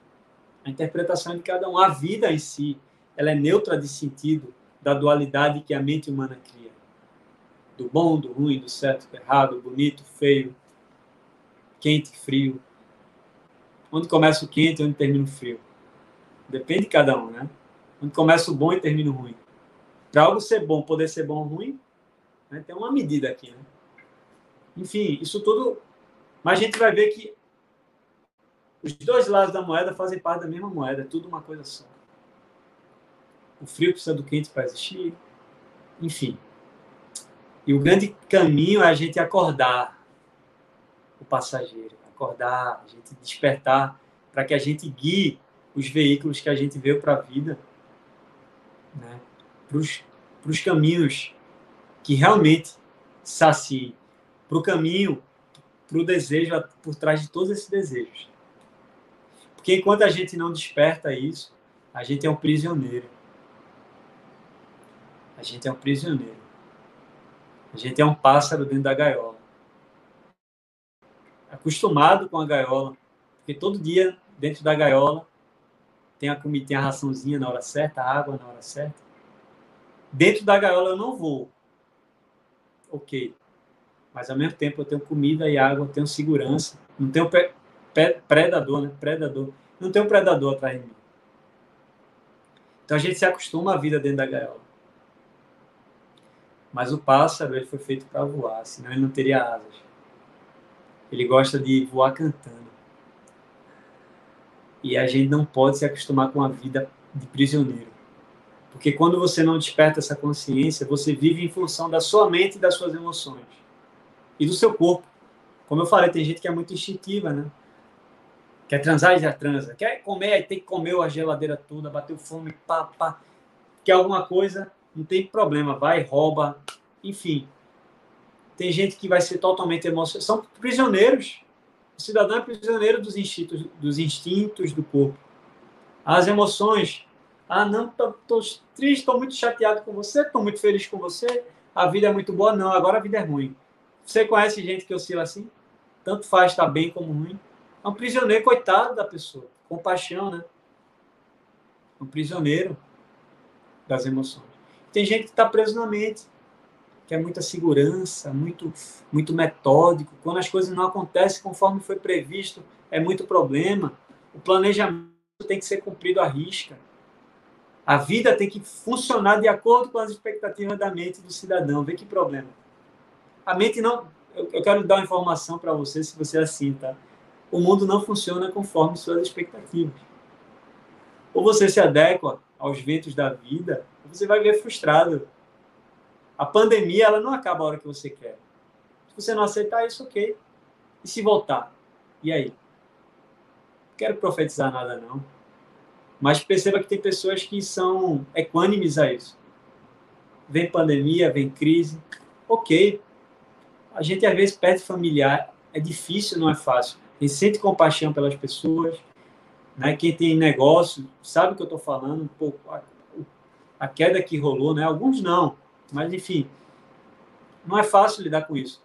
A interpretação de cada um. A vida em si, ela é neutra de sentido da dualidade que a mente humana cria. Do bom, do ruim, do certo, do errado, bonito, feio, quente, frio. Onde começa o quente onde termina o frio. Depende de cada um, né? Onde começa o bom e termina o ruim. Para algo ser bom, poder ser bom ou ruim, né, tem uma medida aqui, né? Enfim, isso tudo. Mas a gente vai ver que os dois lados da moeda fazem parte da mesma moeda, é tudo uma coisa só. O frio precisa do quente para existir. Enfim. E o grande caminho é a gente acordar o passageiro, acordar, a gente despertar para que a gente guie os veículos que a gente veio para a vida, né? para os caminhos que realmente saciem, para o caminho, para o desejo, por trás de todos esses desejos. Porque enquanto a gente não desperta isso, a gente é um prisioneiro. A gente é um prisioneiro. A gente é um pássaro dentro da gaiola acostumado com a gaiola, porque todo dia dentro da gaiola tem a comida, tem a raçãozinha na hora certa, a água na hora certa. Dentro da gaiola eu não vou. Ok. Mas ao mesmo tempo eu tenho comida e água, tenho segurança. Não tenho pre predador, né? Predador. Não tenho predador atrás de mim. Então a gente se acostuma à vida dentro da gaiola. Mas o pássaro ele foi feito para voar, senão ele não teria asas. Ele gosta de voar cantando. E a gente não pode se acostumar com a vida de prisioneiro. Porque quando você não desperta essa consciência, você vive em função da sua mente e das suas emoções. E do seu corpo. Como eu falei, tem gente que é muito instintiva, né? Quer transar e já transa. Quer comer, aí tem que comer a geladeira toda, bateu fome, pá, pá. Quer alguma coisa, não tem problema, vai, rouba, enfim. Tem gente que vai ser totalmente emocional. São prisioneiros. O cidadão é prisioneiro dos instintos, dos instintos do corpo. As emoções. Ah, não, estou triste, estou muito chateado com você, estou muito feliz com você. A vida é muito boa. Não, agora a vida é ruim. Você conhece gente que oscila assim? Tanto faz estar tá bem como ruim. É um prisioneiro, coitado da pessoa. Compaixão, né? um prisioneiro das emoções. Tem gente que está preso na mente, que é muita segurança, muito, muito metódico. Quando as coisas não acontecem conforme foi previsto, é muito problema. O planejamento tem que ser cumprido à risca. A vida tem que funcionar de acordo com as expectativas da mente do cidadão. Vê que problema. A mente não. Eu quero dar uma informação para você, se você é assim, tá? O mundo não funciona conforme suas expectativas. Ou você se adequa aos ventos da vida, ou você vai ver frustrado. A pandemia, ela não acaba a hora que você quer. Se você não aceitar isso, ok. E se voltar? E aí? Não quero profetizar nada, não. Mas perceba que tem pessoas que são equânimes a isso. Vem pandemia, vem crise. Ok. A gente às vezes perde familiar. É difícil, não é fácil. A gente sente compaixão pelas pessoas. Né? Quem tem negócio sabe o que eu estou falando. Pouco, a, a queda que rolou, né? Alguns não. Mas, enfim, não é fácil lidar com isso.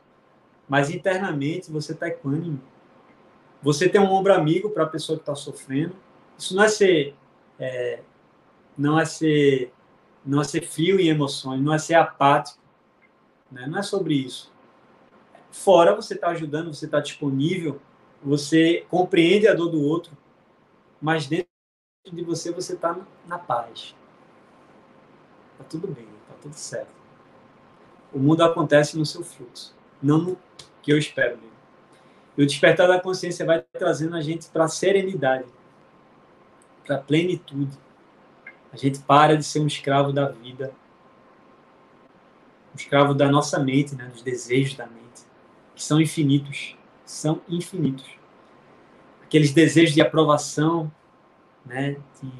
Mas internamente você está equânime. Você tem um ombro amigo para a pessoa que está sofrendo. Isso não é ser é, não é ser não é ser frio em emoções, não é ser apático, né? não é sobre isso. Fora você está ajudando, você está disponível, você compreende a dor do outro, mas dentro de você você está na paz. Tá tudo bem, tá tudo certo. O mundo acontece no seu fluxo, não no que eu espero dele. E o despertar da consciência vai trazendo a gente para a serenidade para a plenitude. A gente para de ser um escravo da vida, um escravo da nossa mente, né, dos desejos da mente, são infinitos, são infinitos. Aqueles desejos de aprovação, né, de,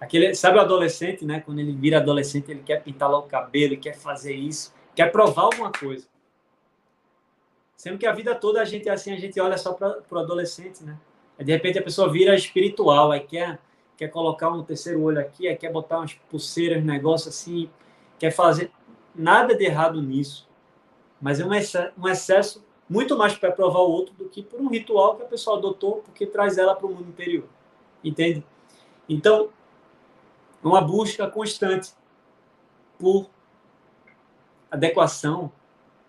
aquele, sabe o adolescente, né, quando ele vira adolescente, ele quer pintar lá o cabelo, quer fazer isso, quer provar alguma coisa. Sendo que a vida toda a gente é assim, a gente olha só para o adolescente, né? de repente a pessoa vira espiritual, aí quer quer colocar um terceiro olho aqui, quer botar umas pulseiras, negócio assim, quer fazer nada de errado nisso. Mas é um um excesso muito mais para provar o outro do que por um ritual que a pessoa adotou porque traz ela para o mundo interior. Entende? Então, uma busca constante por adequação,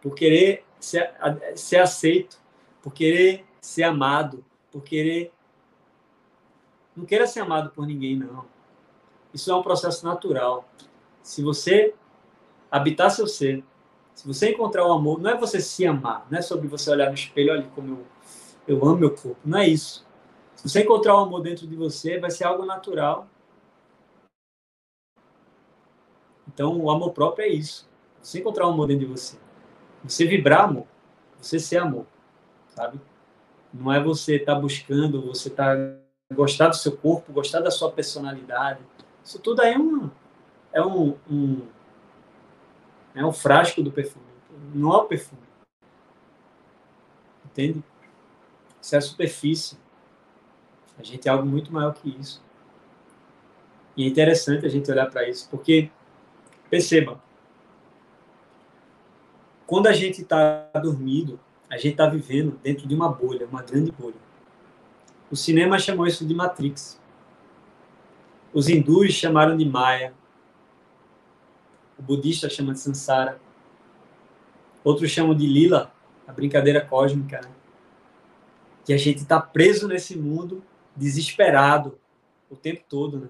por querer ser, ser aceito, por querer ser amado, por querer não queira ser amado por ninguém, não. Isso é um processo natural. Se você habitar seu ser, se você encontrar o amor, não é você se amar, não é sobre você olhar no espelho, olha como eu, eu amo meu corpo. Não é isso. Se você encontrar o amor dentro de você, vai ser algo natural. Então, o amor próprio é isso. Você encontrar o amor dentro de você. Você vibrar amor. Você ser amor. Sabe? Não é você estar tá buscando, você tá gostar do seu corpo, gostar da sua personalidade. Isso tudo aí é um, é um, um é um frasco do perfume. Não é o perfume. Entende? Isso é a superfície. A gente é algo muito maior que isso. E é interessante a gente olhar para isso, porque, perceba, quando a gente está dormindo, a gente está vivendo dentro de uma bolha, uma grande bolha. O cinema chamou isso de Matrix. Os hindus chamaram de Maya. O budista chama de Sansara. Outros chamam de Lila, a brincadeira cósmica. Né? Que a gente está preso nesse mundo, desesperado, o tempo todo. Né?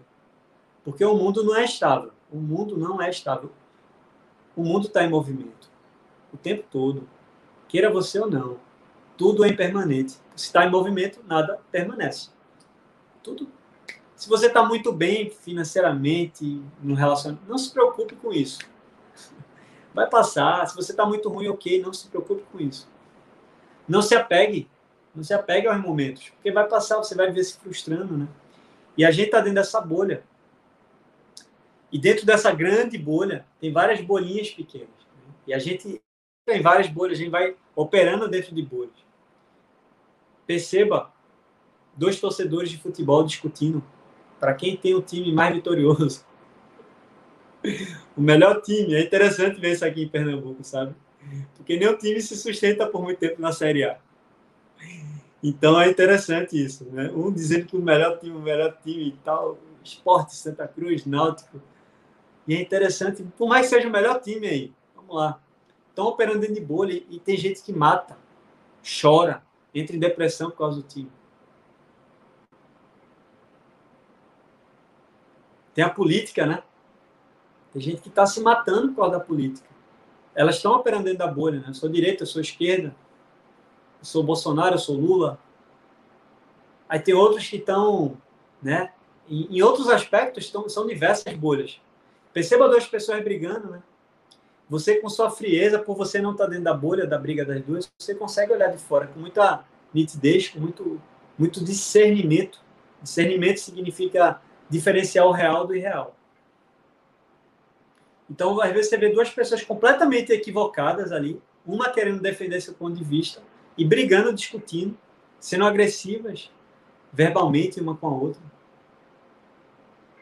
Porque o mundo não é estável. O mundo não é estável. O mundo está em movimento o tempo todo, queira você ou não tudo é impermanente. Se está em movimento, nada permanece. Tudo. Se você está muito bem financeiramente, no relacionamento, não se preocupe com isso. Vai passar. Se você está muito ruim, ok, não se preocupe com isso. Não se apegue. Não se apegue aos momentos. Porque vai passar, você vai ver se frustrando, né? E a gente está dentro dessa bolha. E dentro dessa grande bolha, tem várias bolinhas pequenas. Né? E a gente tem várias bolhas, a gente vai operando dentro de bolhas. Perceba dois torcedores de futebol discutindo para quem tem o time mais vitorioso. o melhor time. É interessante ver isso aqui em Pernambuco, sabe? Porque nenhum time se sustenta por muito tempo na Série A. Então é interessante isso, né? Um dizendo que o melhor time, o melhor time e tal, Esporte, Santa Cruz, Náutico. E é interessante, por mais que seja o melhor time aí, vamos lá. Estão operando dentro de bolha e tem gente que mata, chora, entra em depressão por causa do time. Tem a política, né? Tem gente que está se matando por causa da política. Elas estão operando dentro da bolha, né? Eu sou direita, eu sou esquerda, eu sou Bolsonaro, eu sou Lula. Aí tem outros que estão, né? Em, em outros aspectos, estão, são diversas bolhas. Perceba duas pessoas brigando, né? Você, com sua frieza, por você não estar tá dentro da bolha da briga das duas, você consegue olhar de fora com muita nitidez, com muito, muito discernimento. Discernimento significa diferenciar o real do irreal. Então, às vezes, você vê duas pessoas completamente equivocadas ali, uma querendo defender seu ponto de vista e brigando, discutindo, sendo agressivas verbalmente uma com a outra.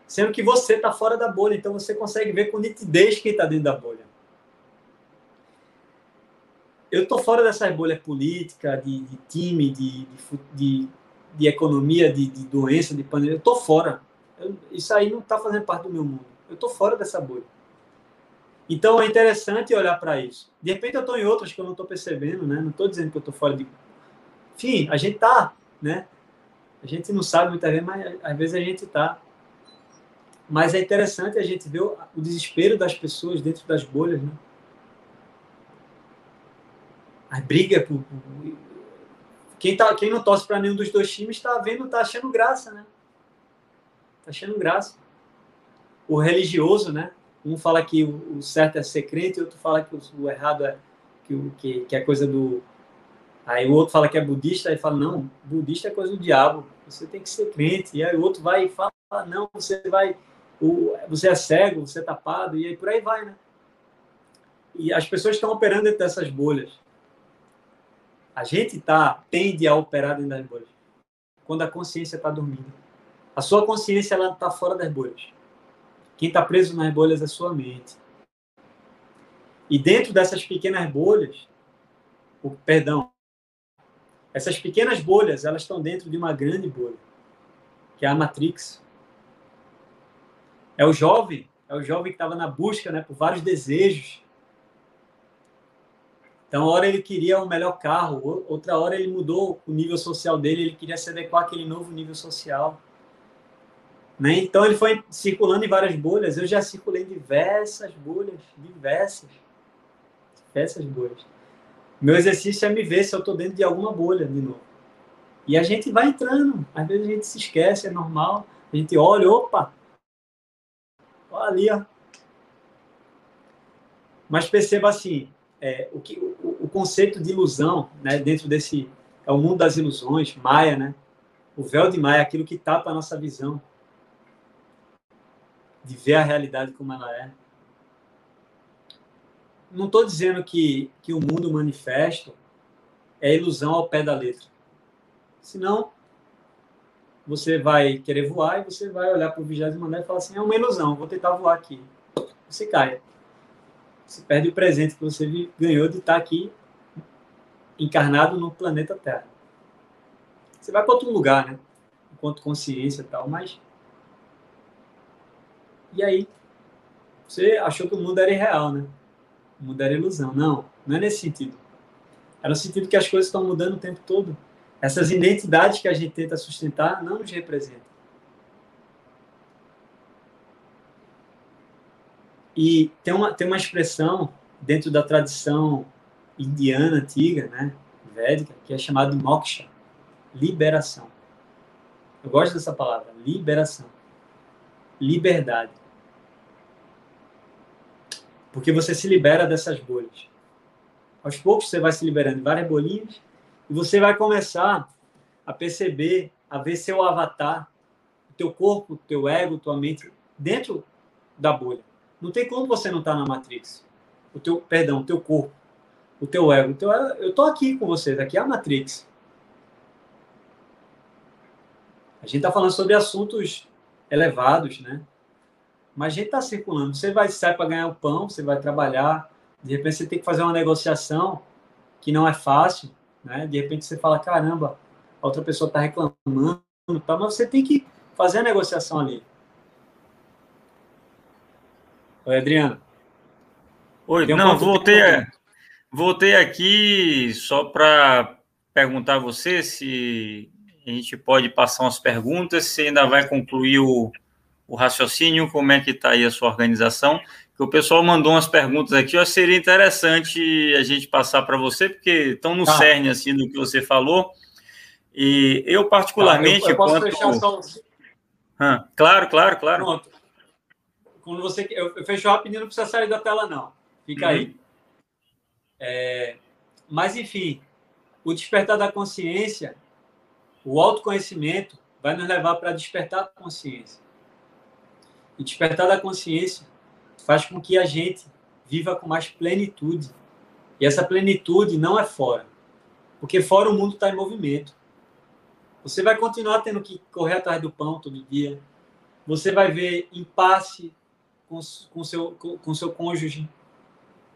Sendo que você está fora da bolha, então você consegue ver com nitidez quem está dentro da bolha. Eu estou fora dessas bolhas políticas, de, de time, de, de, de, economia, de, de doença, de pandemia. Eu estou fora. Isso aí não está fazendo parte do meu mundo. Eu estou fora dessa bolha. Então é interessante olhar para isso. De repente eu estou em outras que eu não estou percebendo, né? Não estou dizendo que eu estou fora de. Enfim, a gente está, né? A gente não sabe muitas vezes, mas às vezes a gente está. Mas é interessante a gente ver o desespero das pessoas dentro das bolhas, né? A briga por. Quem, tá, quem não torce para nenhum dos dois times está vendo, está achando graça, né? Achando graça. O religioso, né? Um fala que o, certo é ser crente, outro fala que o, errado é que, que, que é coisa do. Aí o outro fala que é budista, aí fala, não, budista é coisa do diabo, você tem que ser crente. E aí o outro vai e fala, não, você vai. O, você é cego, você é tapado, e aí por aí vai, né? E as pessoas estão operando dentro dessas bolhas. A gente tá, tende a operar dentro das bolhas. Quando a consciência está dormindo. A sua consciência ela está fora das bolhas. Quem está preso nas bolhas é a sua mente. E dentro dessas pequenas bolhas, o perdão, essas pequenas bolhas, elas estão dentro de uma grande bolha, que é a Matrix. É o jovem, é o jovem que estava na busca, né, por vários desejos. Então, uma hora ele queria um melhor carro, outra hora ele mudou o nível social dele, ele queria se adequar àquele novo nível social. Né? Então ele foi circulando em várias bolhas. Eu já circulei em diversas bolhas, diversas, diversas bolhas. Meu exercício é me ver se eu estou dentro de alguma bolha de novo. E a gente vai entrando. Às vezes a gente se esquece, é normal. A gente olha, opa, olha ali, ó. Mas perceba assim, é, o, que, o, o, conceito de ilusão, né, dentro desse é o mundo das ilusões, Maia, né? O véu de Maia, aquilo que tapa a nossa visão de ver a realidade como ela é. Não estou dizendo que, que o mundo manifesto é ilusão ao pé da letra. Senão, você vai querer voar e você vai olhar para o vigésimo andar e falar assim, é uma ilusão, vou tentar voar aqui. Você cai. Você perde o presente que você ganhou de estar aqui encarnado no planeta Terra. Você vai para outro lugar, né? Enquanto consciência e tal, mas e aí, você achou que o mundo era irreal, né? O mundo era ilusão. Não, não é nesse sentido. É no sentido que as coisas estão mudando o tempo todo. Essas identidades que a gente tenta sustentar não nos representam. E tem uma, tem uma expressão dentro da tradição indiana antiga, né, védica, que é chamada moksha, liberação. Eu gosto dessa palavra, liberação. Liberdade. Porque você se libera dessas bolhas. Aos poucos você vai se liberando de várias bolinhas e você vai começar a perceber, a ver seu avatar, o teu corpo, o teu ego, tua mente dentro da bolha. Não tem como você não estar tá na Matrix. O teu, perdão, o teu corpo, o teu ego. O teu, eu estou aqui com você, daqui é a Matrix. A gente está falando sobre assuntos elevados, né? Mas a gente está circulando. Você vai sair para ganhar o pão, você vai trabalhar, de repente você tem que fazer uma negociação que não é fácil, né? De repente você fala, caramba, a outra pessoa está reclamando, tá? mas você tem que fazer a negociação ali. Oi, Adriano.
Oi, um não, voltei, a, voltei aqui só para perguntar a você se a gente pode passar umas perguntas, se ainda vai concluir o, o raciocínio, como é que está aí a sua organização. Que o pessoal mandou umas perguntas aqui, ó, seria interessante a gente passar para você, porque estão no tá. cerne assim do que você falou. E eu particularmente, tá, eu, eu posso quanto... fechar só... Ah, claro, claro, claro. Pronto.
Quando você eu, eu fecho rapidinho, não precisa sair da tela não. Fica uhum. aí. É... Mas enfim, o despertar da consciência, o autoconhecimento vai nos levar para despertar a consciência. E despertar da consciência faz com que a gente viva com mais plenitude. E essa plenitude não é fora. Porque fora o mundo está em movimento. Você vai continuar tendo que correr atrás do pão todo dia. Você vai ver impasse com, com seu com, com seu cônjuge.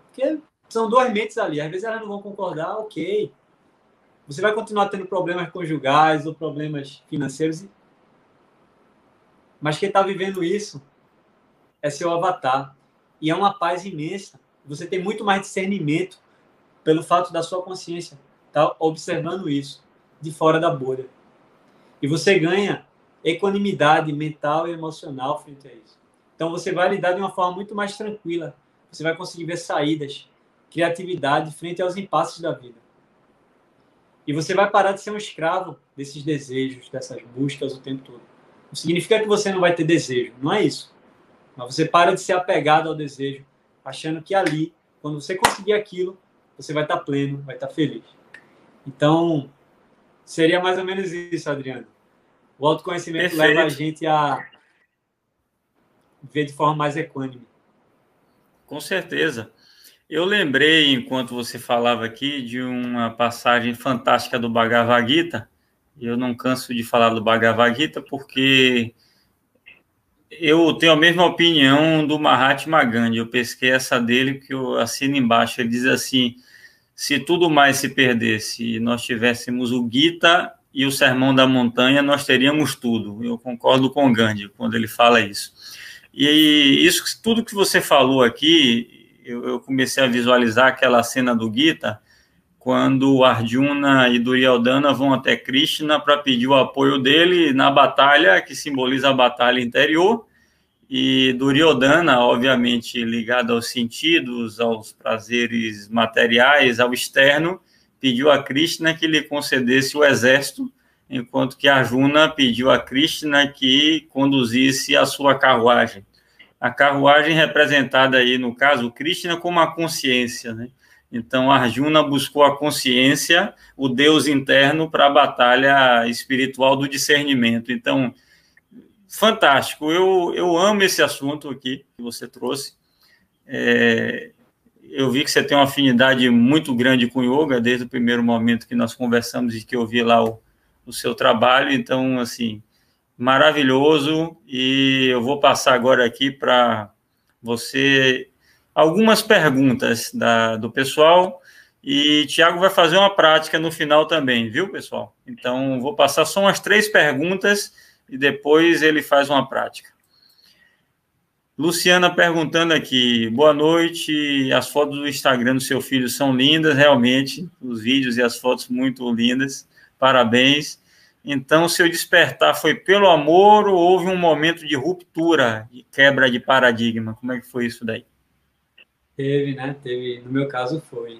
Porque são duas mentes ali. Às vezes elas não vão concordar, ok. Você vai continuar tendo problemas conjugais ou problemas financeiros. Mas quem está vivendo isso é seu avatar. E é uma paz imensa. Você tem muito mais discernimento pelo fato da sua consciência estar tá observando isso de fora da bolha. E você ganha equanimidade mental e emocional frente a isso. Então você vai lidar de uma forma muito mais tranquila. Você vai conseguir ver saídas, criatividade frente aos impasses da vida. E você vai parar de ser um escravo desses desejos, dessas buscas o tempo todo. Não significa que você não vai ter desejo, não é isso. Mas você para de ser apegado ao desejo, achando que ali, quando você conseguir aquilo, você vai estar pleno, vai estar feliz. Então, seria mais ou menos isso, Adriano. O autoconhecimento Perfeito. leva a gente a ver de forma mais equânime.
Com certeza. Eu lembrei, enquanto você falava aqui, de uma passagem fantástica do Bhagavad Gita. Eu não canso de falar do Bhagavad Gita porque eu tenho a mesma opinião do Mahatma Gandhi. Eu pesquei essa dele que eu assino embaixo. Ele diz assim: se tudo mais se perdesse e nós tivéssemos o Gita e o Sermão da Montanha, nós teríamos tudo. Eu concordo com Gandhi quando ele fala isso. E isso, tudo que você falou aqui, eu, eu comecei a visualizar aquela cena do Gita, quando Arjuna e Duryodhana vão até Krishna para pedir o apoio dele na batalha, que simboliza a batalha interior, e Duryodhana, obviamente ligado aos sentidos, aos prazeres materiais, ao externo, pediu a Krishna que lhe concedesse o exército, enquanto que Arjuna pediu a Krishna que conduzisse a sua carruagem. A carruagem representada aí, no caso, Krishna como a consciência, né? Então, Arjuna buscou a consciência, o Deus interno, para a batalha espiritual do discernimento. Então, fantástico. Eu, eu amo esse assunto aqui que você trouxe. É, eu vi que você tem uma afinidade muito grande com yoga desde o primeiro momento que nós conversamos e que eu vi lá o, o seu trabalho. Então, assim, maravilhoso. E eu vou passar agora aqui para você algumas perguntas da, do pessoal. E Tiago vai fazer uma prática no final também, viu, pessoal? Então, vou passar só umas três perguntas e depois ele faz uma prática. Luciana perguntando aqui, boa noite. As fotos do Instagram do seu filho são lindas, realmente. Os vídeos e as fotos muito lindas. Parabéns. Então, seu despertar foi pelo amor ou houve um momento de ruptura, de quebra de paradigma? Como é que foi isso daí?
Teve, né? Teve. No meu caso, foi.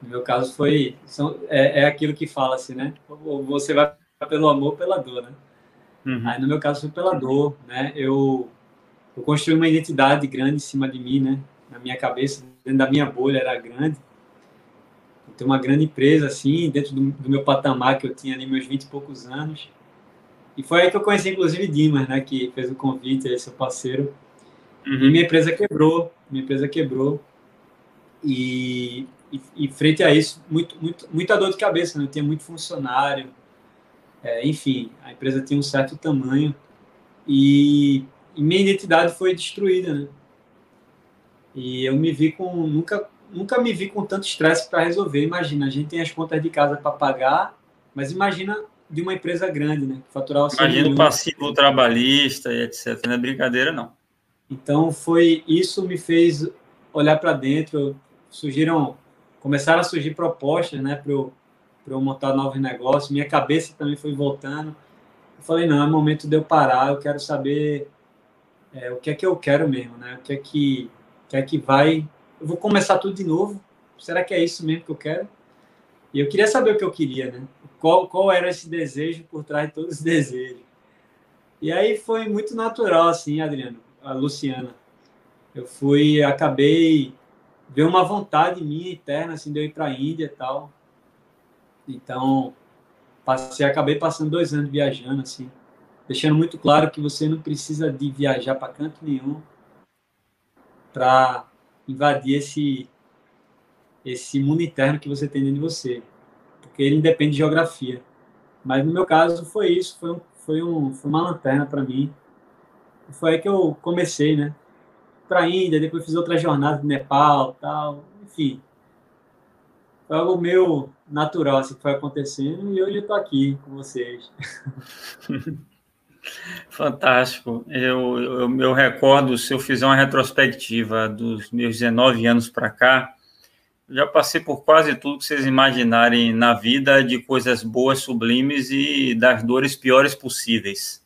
No meu caso, foi. São, é, é aquilo que fala-se, né? Ou você vai pelo amor ou pela dor, né? Uhum. Aí, no meu caso, foi pela dor, né? Eu, eu construí uma identidade grande em cima de mim, né? Na minha cabeça, dentro da minha bolha era grande. Tem uma grande empresa, assim, dentro do, do, meu patamar que eu tinha ali, meus 20 e poucos anos. E foi aí que eu conheci, inclusive, Dimas, né? Que fez o convite, aí, seu parceiro. Uhum. E minha empresa quebrou, minha empresa quebrou. E, e, e, frente a isso, muito, muito, muita dor de cabeça, né? Eu tinha muito funcionário, é, enfim, a empresa tinha um certo tamanho e, e, minha identidade foi destruída, né? E eu me vi com nunca nunca me vi com tanto estresse para resolver. Imagina, a gente tem as contas de casa para pagar, mas imagina de uma empresa grande, né?
Faturar o Imagina o passivo trabalhista e etc. Não é brincadeira, não.
Então foi isso me fez olhar para dentro, surgiram começaram a surgir propostas, né, para eu, eu montar novos negócios. Minha cabeça também foi voltando. Eu falei não, é momento de eu parar. Eu quero saber é, o que é que eu quero mesmo, né? O que é que, o que é que vai? Eu vou começar tudo de novo. Será que é isso mesmo que eu quero? E eu queria saber o que eu queria, né? Qual, qual era esse desejo por trás de todos os desejos? E aí foi muito natural, assim, Adriano, a Luciana. Eu fui, acabei ver uma vontade minha interna, assim, de eu ir para a Índia e tal. Então, passei, acabei passando dois anos viajando, assim, deixando muito claro que você não precisa de viajar para canto nenhum para invadir esse esse mundo interno que você tem dentro de você, porque ele independe de geografia. Mas no meu caso foi isso, foi um, foi, um, foi uma lanterna para mim. Foi aí que eu comecei, né? Para a Índia, depois fiz outra jornada de Nepal, tal, enfim. Foi algo meu natural assim, que foi acontecendo e hoje eu estou aqui com vocês.
Fantástico. Eu, eu, eu, recordo, se eu fizer uma retrospectiva dos meus 19 anos para cá, já passei por quase tudo que vocês imaginarem na vida, de coisas boas, sublimes e das dores piores possíveis.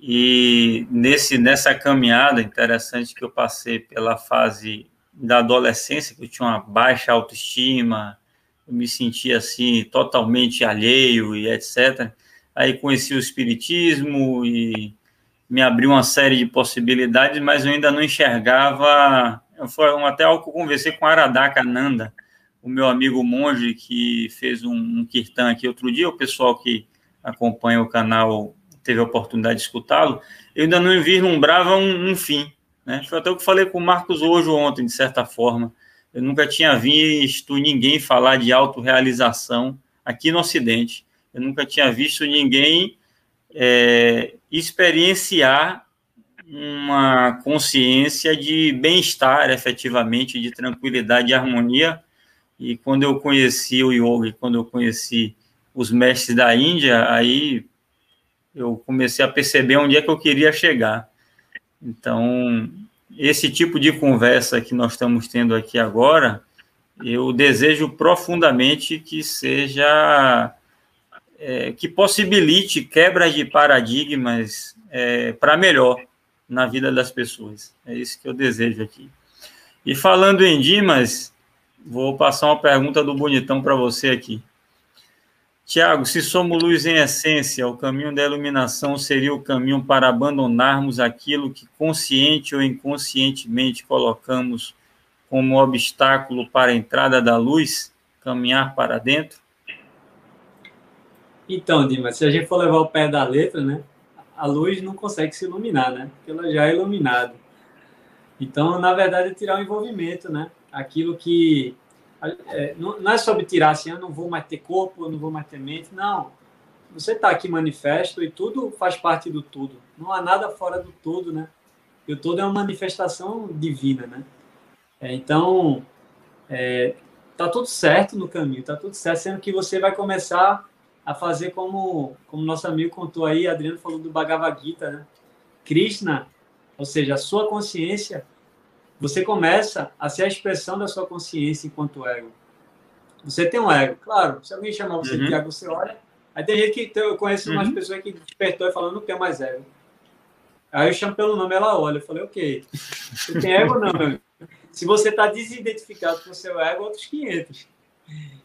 E nesse, nessa caminhada interessante que eu passei pela fase da adolescência, que eu tinha uma baixa autoestima, eu me sentia assim totalmente alheio e etc. Aí conheci o espiritismo e me abriu uma série de possibilidades, mas eu ainda não enxergava foi até algo que eu conversei com Aradaka Nanda, o meu amigo monge que fez um, um kirtan aqui outro dia, o pessoal que acompanha o canal teve a oportunidade de escutá-lo, eu ainda não vislumbrava um, um fim. Né? Foi até o que falei com o Marcos hoje ontem, de certa forma. Eu nunca tinha visto ninguém falar de autorrealização aqui no Ocidente. Eu nunca tinha visto ninguém é, experienciar uma consciência de bem-estar, efetivamente, de tranquilidade e harmonia. E quando eu conheci o yoga, quando eu conheci os mestres da Índia, aí eu comecei a perceber onde é que eu queria chegar. Então, esse tipo de conversa que nós estamos tendo aqui agora, eu desejo profundamente que seja é, que possibilite quebra de paradigmas é, para melhor na vida das pessoas. É isso que eu desejo aqui. E falando em Dimas, vou passar uma pergunta do Bonitão para você aqui. Tiago, se somos luz em essência, o caminho da iluminação seria o caminho para abandonarmos aquilo que consciente ou inconscientemente colocamos como obstáculo para a entrada da luz, caminhar para dentro?
Então, Dimas, se a gente for levar o pé da letra, né? a luz não consegue se iluminar, né? Porque ela já é iluminada. Então, na verdade, é tirar o envolvimento, né? Aquilo que é, não, é sobre tirar assim, eu ah, não vou mais ter corpo, eu não vou mais ter mente. Não. Você está aqui manifesto e tudo faz parte do tudo. Não há nada fora do todo, né? E o todo é uma manifestação divina, né? É, então, é, tá tudo certo no caminho, tá tudo certo, sendo que você vai começar a fazer como, como nosso amigo contou aí, Adriano falou do Bhagavad Gita, né? Krishna, ou seja, a sua consciência, você começa a ser a expressão da sua consciência enquanto ego. Você tem um ego, claro. Se alguém chamar você uhum. de ego, você olha. Aí tem gente que eu conheço umas uhum. pessoas que despertou e falou, não tenho mais ego. Aí eu chamo pelo nome, ela olha. Eu falei, ok. Você tem ego não, meu Se você está desidentificado com o seu ego, outros 500.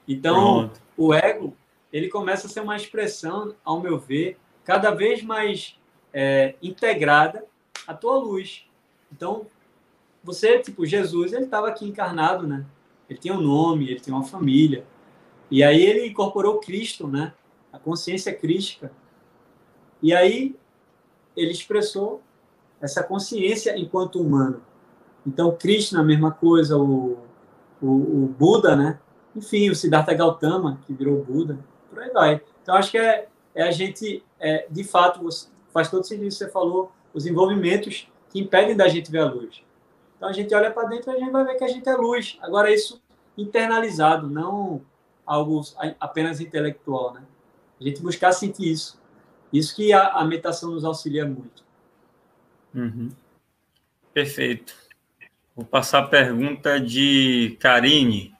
Então, Pronto. o ego ele começa a ser uma expressão, ao meu ver, cada vez mais é, integrada à tua luz. Então, você, tipo, Jesus, ele estava aqui encarnado, né? Ele tinha um nome, ele tinha uma família. E aí ele incorporou Cristo, né? A consciência crística. E aí ele expressou essa consciência enquanto humano. Então, Cristo, a mesma coisa, o, o, o Buda, né? Enfim, o Siddhartha Gautama, que virou Buda por aí vai. Então, acho que é, é a gente, é, de fato, faz todo sentido que você falou, os envolvimentos que impedem da gente ver a luz. Então, a gente olha para dentro e a gente vai ver que a gente é luz. Agora, isso internalizado, não algo apenas intelectual, né? A gente buscar sentir isso. Isso que a, a meditação nos auxilia muito.
Uhum. Perfeito. Vou passar a pergunta de Karine.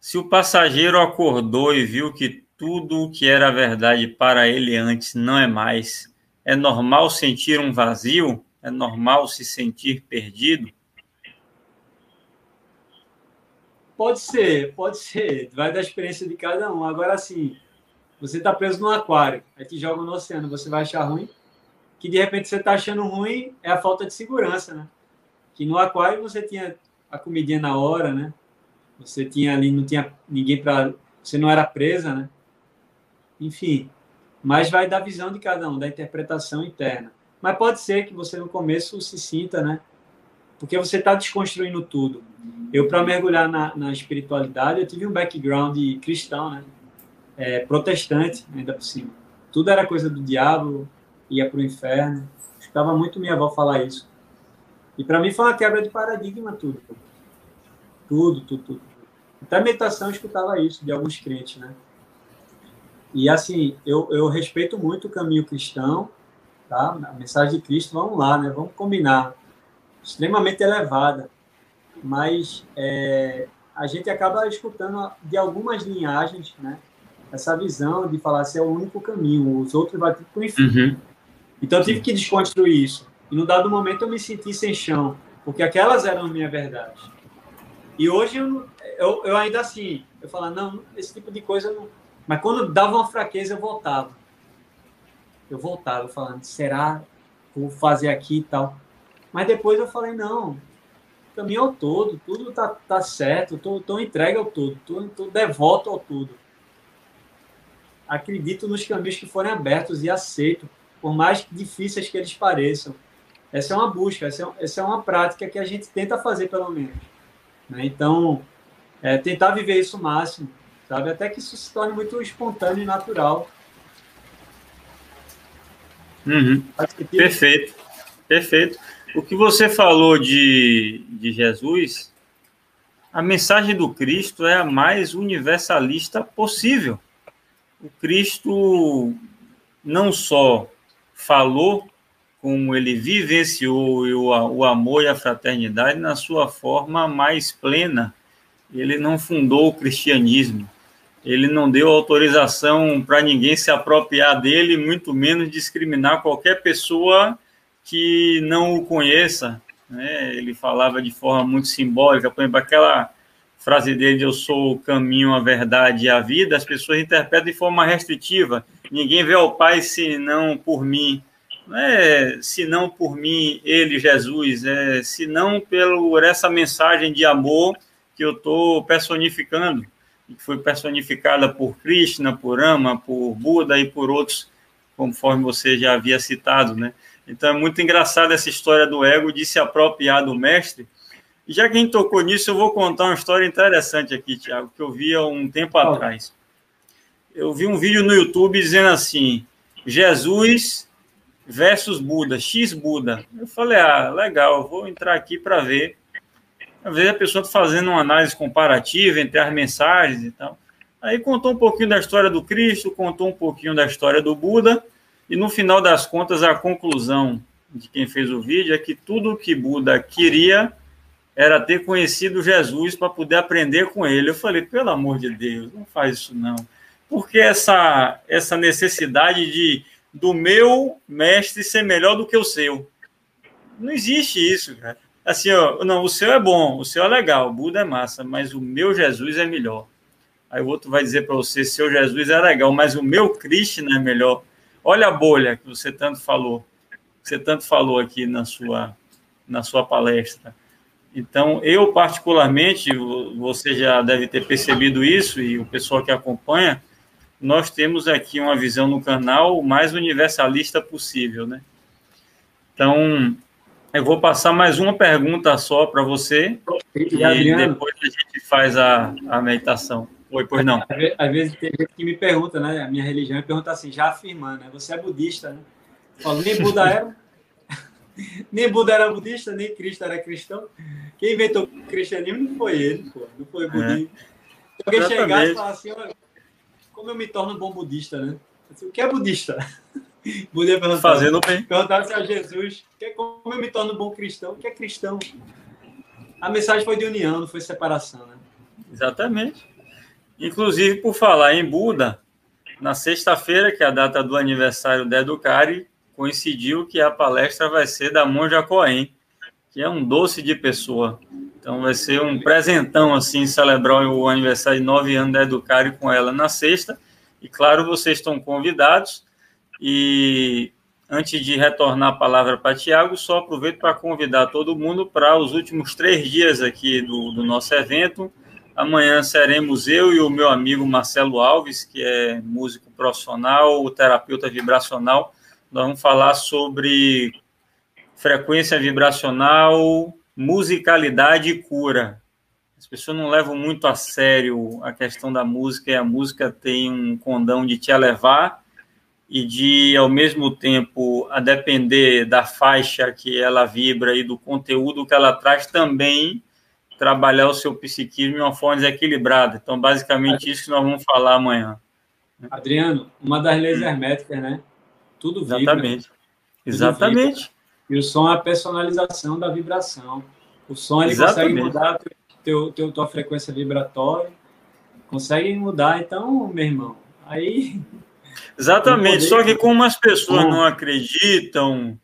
Se o passageiro acordou e viu que tudo o que era verdade para ele antes não é mais, é normal sentir um vazio? É normal se sentir perdido?
Pode ser, pode ser. Vai da experiência de cada um. Agora, assim, você está preso no aquário, aí te joga no oceano, você vai achar ruim? Que de repente você está achando ruim é a falta de segurança, né? que no aquário você tinha a comidinha na hora, né? Você tinha ali, não tinha ninguém para. Você não era presa, né? Enfim, mas vai da visão de cada um, da interpretação interna. Mas pode ser que você no começo se sinta, né? Porque você está desconstruindo tudo. Eu, para mergulhar na, na, espiritualidade, eu tive um background cristão, né? É, protestante, ainda por cima. Tudo era coisa do diabo, ia para o inferno. Escutava muito minha avó falar isso. E para mim foi uma quebra de paradigma tudo. Tudo, tudo, tudo. Até meditação eu escutava isso de alguns crentes, né? E assim, eu, eu respeito muito o caminho cristão, tá? A mensagem de Cristo, vamos lá, né? Vamos combinar. Extremamente elevada. Mas é, a gente acaba escutando de algumas linhagens, né? Essa visão de falar se assim, é o único caminho, os outros vão para o inferno. Uhum. Então eu tive que desconstruir isso. E no dado momento eu me senti sem chão, porque aquelas eram a minha verdade. E hoje eu, eu, eu ainda assim, eu falo, não, esse tipo de coisa não. Mas quando dava uma fraqueza, eu voltava. Eu voltava falando, será vou fazer aqui e tal. Mas depois eu falei, não, o caminho ao todo, tudo tá, tá certo, tô, tô entregue ao todo, tô, tô devoto ao tudo. Acredito nos caminhos que forem abertos e aceito, por mais difíceis que eles pareçam. Essa é uma busca, essa é, essa é uma prática que a gente tenta fazer, pelo menos. Né? Então, é, tentar viver isso o máximo, sabe? Até que isso se torne muito espontâneo e natural.
Uhum. Perfeito, perfeito. O que você falou de, de Jesus, a mensagem do Cristo é a mais universalista possível. O Cristo não só falou como ele vivenciou o, amor e a fraternidade na sua forma mais plena. Ele não fundou o cristianismo, ele não deu autorização para ninguém se apropriar dele, muito menos discriminar qualquer pessoa que não o conheça. Né? Ele falava de forma muito simbólica, por exemplo, aquela frase dele: Eu sou o caminho, a verdade e a vida. As pessoas interpretam de forma restritiva: ninguém vê ao Pai senão por mim não é se não por mim, ele, Jesus, é se não por essa mensagem de amor que eu estou personificando, que foi personificada por Krishna, por Ama, por Buda e por outros, conforme você já havia citado, né? Então é muito engraçado essa história do ego de se apropriar do mestre. E já que a gente tocou nisso, eu vou contar uma história interessante aqui, Tiago, que eu vi há um tempo atrás. Eu vi um vídeo no YouTube dizendo assim: Jesus versus Buda, X Buda. Eu falei, ah, legal, vou entrar aqui para ver. Às vezes a pessoa está fazendo uma análise comparativa entre as mensagens e tal. Aí contou um pouquinho da história do Cristo, contou um pouquinho da história do Buda, e no final das contas, a conclusão de quem fez o vídeo é que tudo o que Buda queria era ter conhecido Jesus para poder aprender com ele. Eu falei, pelo amor de Deus, não faz isso não. Porque essa, essa necessidade de do meu mestre ser melhor do que o seu. Não existe isso, cara. Assim, ó, não, o seu é bom, o seu é legal, o Buda é massa, mas o meu Jesus é melhor. Aí o outro vai dizer para você, seu Jesus é legal, mas o meu Krishna é melhor. Olha a bolha que você tanto falou, que você tanto falou aqui na sua, na sua palestra. Então, eu particularmente, você já deve ter percebido isso, e o pessoal que acompanha, nós temos aqui uma visão no canal mais universalista possível, né? Então, eu vou passar mais uma pergunta só para você e, e Adriano, depois a gente faz a, a meditação. Oi, pois não.
Às vezes tem gente que me pergunta, né? A minha religião me pergunta assim, já afirmando, né? Você é budista, né? Eu falo, nem Buda era. nem Buda era budista, nem Cristo era cristão. Quem inventou o cristianismo não foi ele, pô. Não foi o budismo. É. Se alguém chegar e falar assim, olha, como eu me torno um bom budista, né? O que é budista? Podia perguntar,
Fazendo bem.
Perguntar se a Jesus, que como eu me torno um bom cristão, o que é cristão? A mensagem foi de união, não foi separação, né?
Exatamente. Inclusive, por falar em Buda, na sexta-feira, que é a data do aniversário da Educare, coincidiu que a palestra vai ser da Monja Coen, que é um doce de pessoa. Então vai ser um presentão, assim, celebrar o aniversário de nove anos da Educare com ela na sexta. E claro, vocês estão convidados. E antes de retornar a palavra para Tiago, só aproveito para convidar todo mundo para os últimos três dias aqui do, do nosso evento. Amanhã seremos eu e o meu amigo Marcelo Alves, que é músico profissional, terapeuta vibracional. Nós vamos falar sobre frequência vibracional, musicalidade e cura. As pessoas não levam muito a sério a questão da música, e a música tem um condão de te elevar e de, ao mesmo tempo, a depender da faixa que ela vibra e do conteúdo que ela traz, também trabalhar o seu psiquismo de uma forma desequilibrada. Então, basicamente, isso que nós vamos falar amanhã.
Adriano, uma das leis herméticas, né? Tudo vibra.
Exatamente. Exatamente. Vibra.
E o som é a personalização da vibração. O som ele consegue mudar teu, teu, tua frequência vibratória, consegue mudar. Então, meu irmão, aí
Exatamente, só que como as pessoas não acreditam,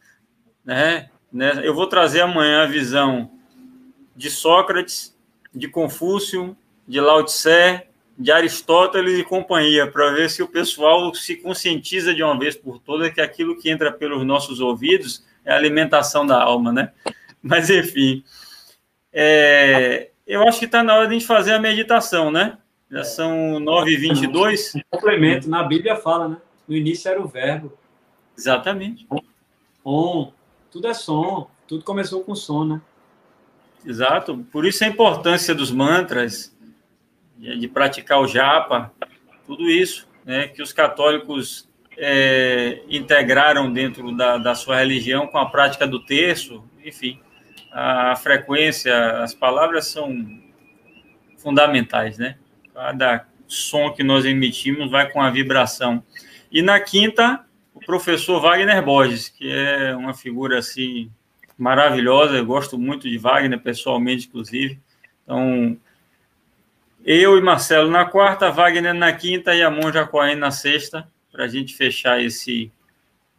né, né, eu vou trazer amanhã a visão de Sócrates, de Confúcio, de Lao Tse, de Aristóteles e companhia, para ver se o pessoal se conscientiza de uma vez por todas que aquilo que entra pelos nossos ouvidos é a alimentação da alma, né? Mas, enfim, é, eu acho que está na hora de a gente fazer a meditação, né? Já são 9h22.
Um complemento, na Bíblia fala, né? No início era o verbo.
Exatamente.
On, tudo é som, tudo começou com som, né?
Exato. Por isso a importância dos mantras, de praticar o japa, tudo isso, né? Que os católicos é, integraram dentro da, da sua religião com a prática do terço, enfim, a frequência, as palavras são fundamentais, né? cada som que nós emitimos vai com a vibração. E na quinta, o professor Wagner Borges, que é uma figura assim maravilhosa, eu gosto muito de Wagner pessoalmente, inclusive. Então, eu e Marcelo na quarta, Wagner na quinta e a Monja Cohen na sexta, para a gente fechar esse,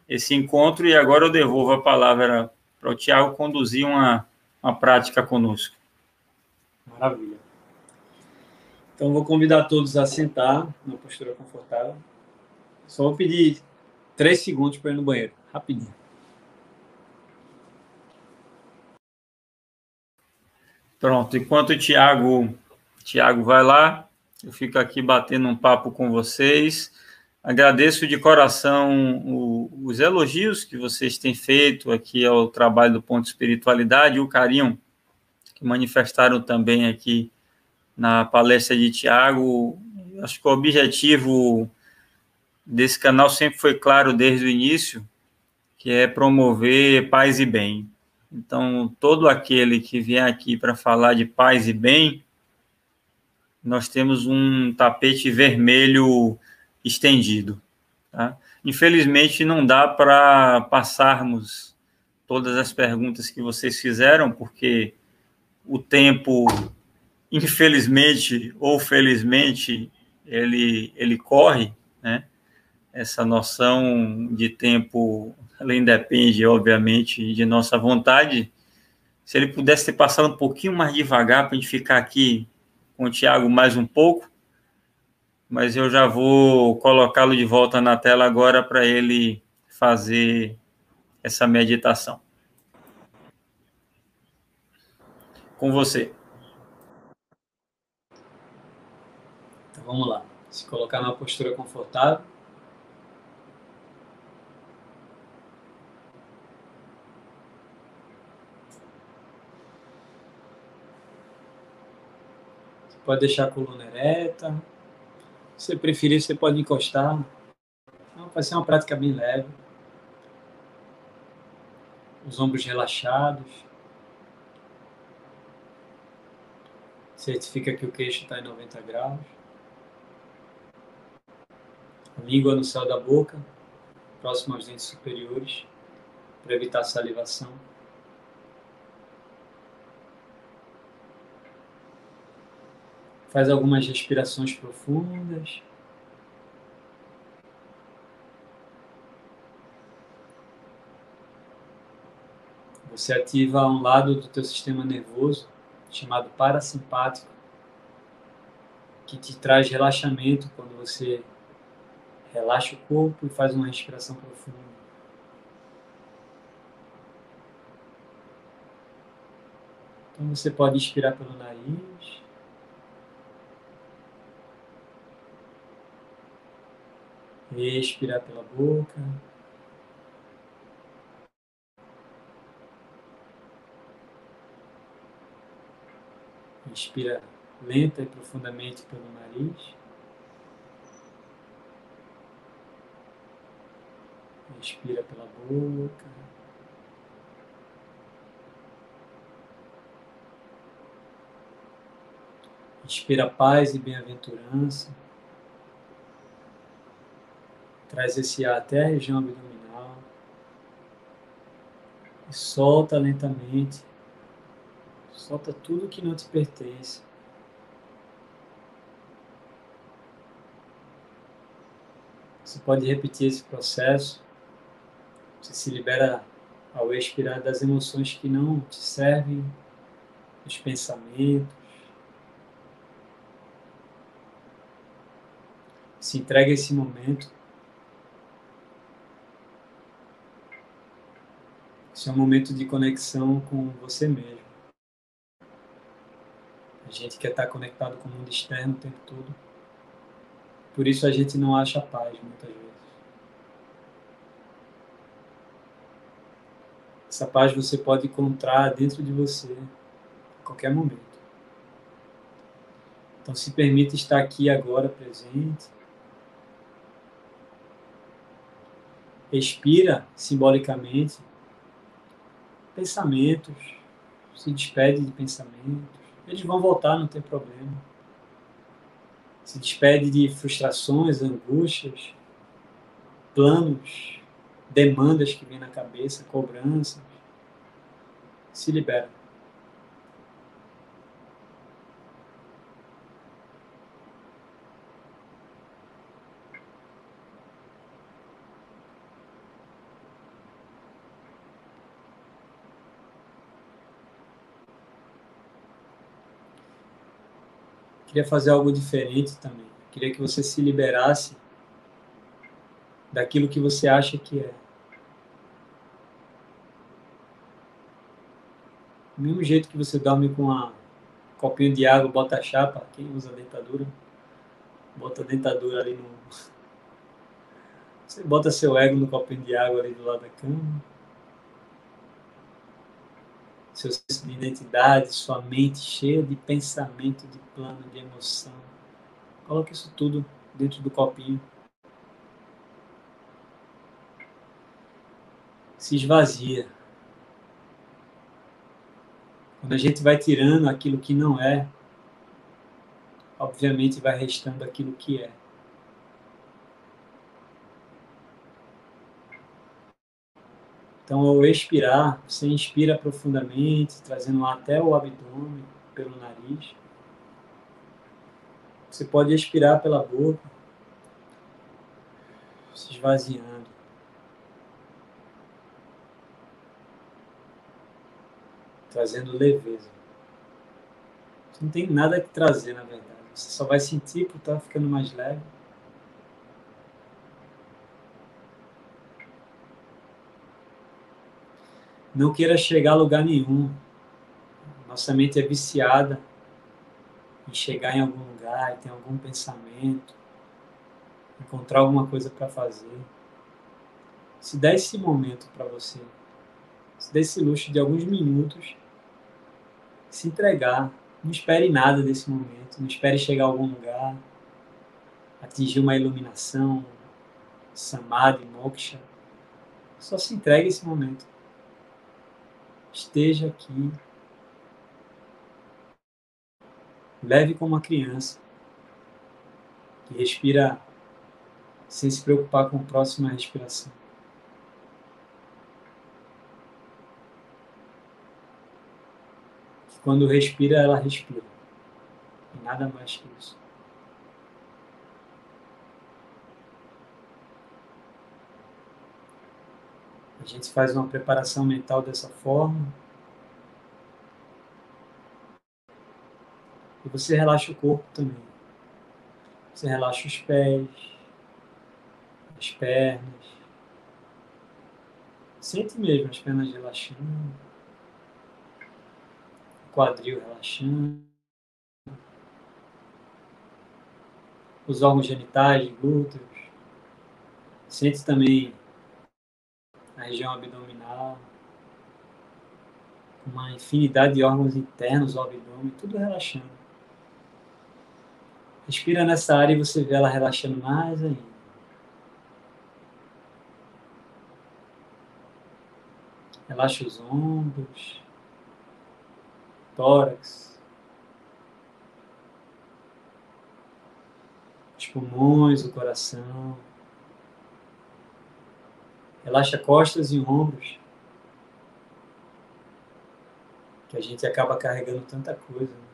esse encontro. E agora eu devolvo a palavra para o Tiago conduzir uma, uma prática conosco.
Maravilha. Então, vou convidar todos a sentar numa postura confortável. Só vou pedir três segundos para ir no banheiro, rapidinho.
Pronto, enquanto o Tiago vai lá, eu fico aqui batendo um papo com vocês. Agradeço de coração o, os elogios que vocês têm feito aqui ao trabalho do Ponto Espiritualidade e o carinho que manifestaram também aqui na palestra de Tiago. Acho que o objetivo desse canal sempre foi claro desde o início, que é promover paz e bem. Então, todo aquele que vier aqui para falar de paz e bem, nós temos um tapete vermelho estendido. Tá? Infelizmente, não dá para passarmos todas as perguntas que vocês fizeram, porque o tempo infelizmente ou felizmente, ele, ele corre, né? Essa noção de tempo, ela independe, obviamente, de nossa vontade. Se ele pudesse ter passado um pouquinho mais devagar para a gente ficar aqui com o Tiago mais um pouco, mas eu já vou colocá-lo de volta na tela agora para ele fazer essa meditação. Com você.
Vamos lá. Se colocar numa postura confortável. Pode deixar a coluna ereta. Se você preferir, você pode encostar. Então, vai ser uma prática bem leve. Os ombros relaxados. Certifica que o queixo está em 90 graus língua no céu da boca, próximo aos dentes superiores, para evitar salivação. Faz algumas respirações profundas. Você ativa um lado do teu sistema nervoso chamado parasimpático, que te traz relaxamento quando você relaxa o corpo e faz uma respiração profunda. Então você pode inspirar pelo nariz. Expirar pela boca. Inspira lenta e profundamente pelo nariz. Inspira pela boca. Inspira paz e bem-aventurança. Traz esse ar até a região abdominal. E solta lentamente Solta tudo que não te pertence. Você pode repetir esse processo. Você se libera ao expirar das emoções que não te servem, dos pensamentos. Se entrega a esse momento. É um momento de conexão com você mesmo. A gente quer estar conectado com o mundo externo o tempo todo. Por isso a gente não acha paz muitas vezes. Essa paz você pode encontrar dentro de você a qualquer momento. Então se permita estar aqui agora presente. Respira simbolicamente pensamentos, se despede de pensamentos eles vão voltar, não tem problema. Se despede de frustrações, angústias, planos, demandas que vêm na cabeça, cobranças. Se libera. Queria fazer algo diferente também. Queria que você se liberasse daquilo que você acha que é. Do mesmo jeito que você dorme com um copinho de água, bota a chapa, quem usa dentadura, bota a dentadura ali no. Você bota seu ego no copinho de água ali do lado da cama seu senso de identidade, sua mente cheia de pensamento, de plano, de emoção. Coloque isso tudo dentro do copinho. Se esvazia. Quando a gente vai tirando aquilo que não é, obviamente vai restando aquilo que é. Então, ao expirar, você inspira profundamente, trazendo até o abdômen, pelo nariz. Você pode expirar pela boca, se esvaziando. Trazendo leveza. Você não tem nada que trazer, na verdade. Você só vai sentir por estar ficando mais leve. Não queira chegar a lugar nenhum. Nossa mente é viciada em chegar em algum lugar e ter algum pensamento, encontrar alguma coisa para fazer. Se dá esse momento para você, se dá esse luxo de alguns minutos, se entregar. Não espere nada desse momento, não espere chegar a algum lugar, atingir uma iluminação, samadhi, moksha. Só se entregue esse momento esteja aqui. Leve como uma criança que respira sem se preocupar com a próxima respiração. Quando respira, ela respira. E nada mais que isso. A gente faz uma preparação mental dessa forma. E você relaxa o corpo também. Você relaxa os pés, as pernas. Sente mesmo as pernas relaxando, o quadril relaxando, os órgãos genitais, glúteos. Sente também região abdominal, uma infinidade de órgãos internos do abdômen, tudo relaxando. Respira nessa área e você vê ela relaxando mais ainda. Relaxa os ombros, tórax, os pulmões, o coração. Relaxa costas e ombros. Que a gente acaba carregando tanta coisa. Né?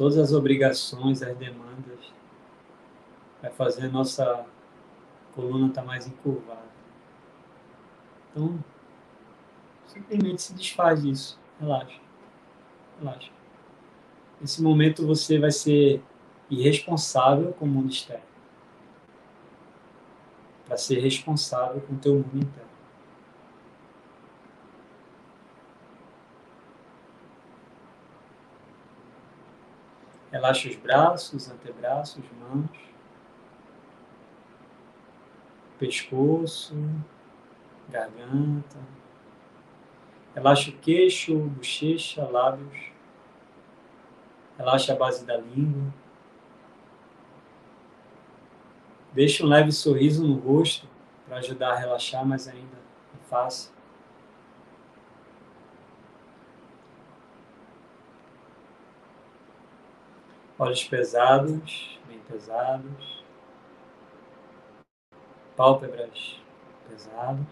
todas as obrigações, as demandas, vai fazer a nossa coluna estar tá mais encurvada. Então, simplesmente se desfaz disso. Relaxa. Relaxa. Nesse momento você vai ser irresponsável com o mundo externo. Para ser responsável com o teu mundo interno. Relaxa os braços, antebraços, mãos, pescoço, garganta. Relaxa o queixo, bochecha, lábios. Relaxa a base da língua. Deixa um leve sorriso no rosto para ajudar a relaxar mais ainda a face. Olhos pesados, bem pesados. Pálpebras pesadas.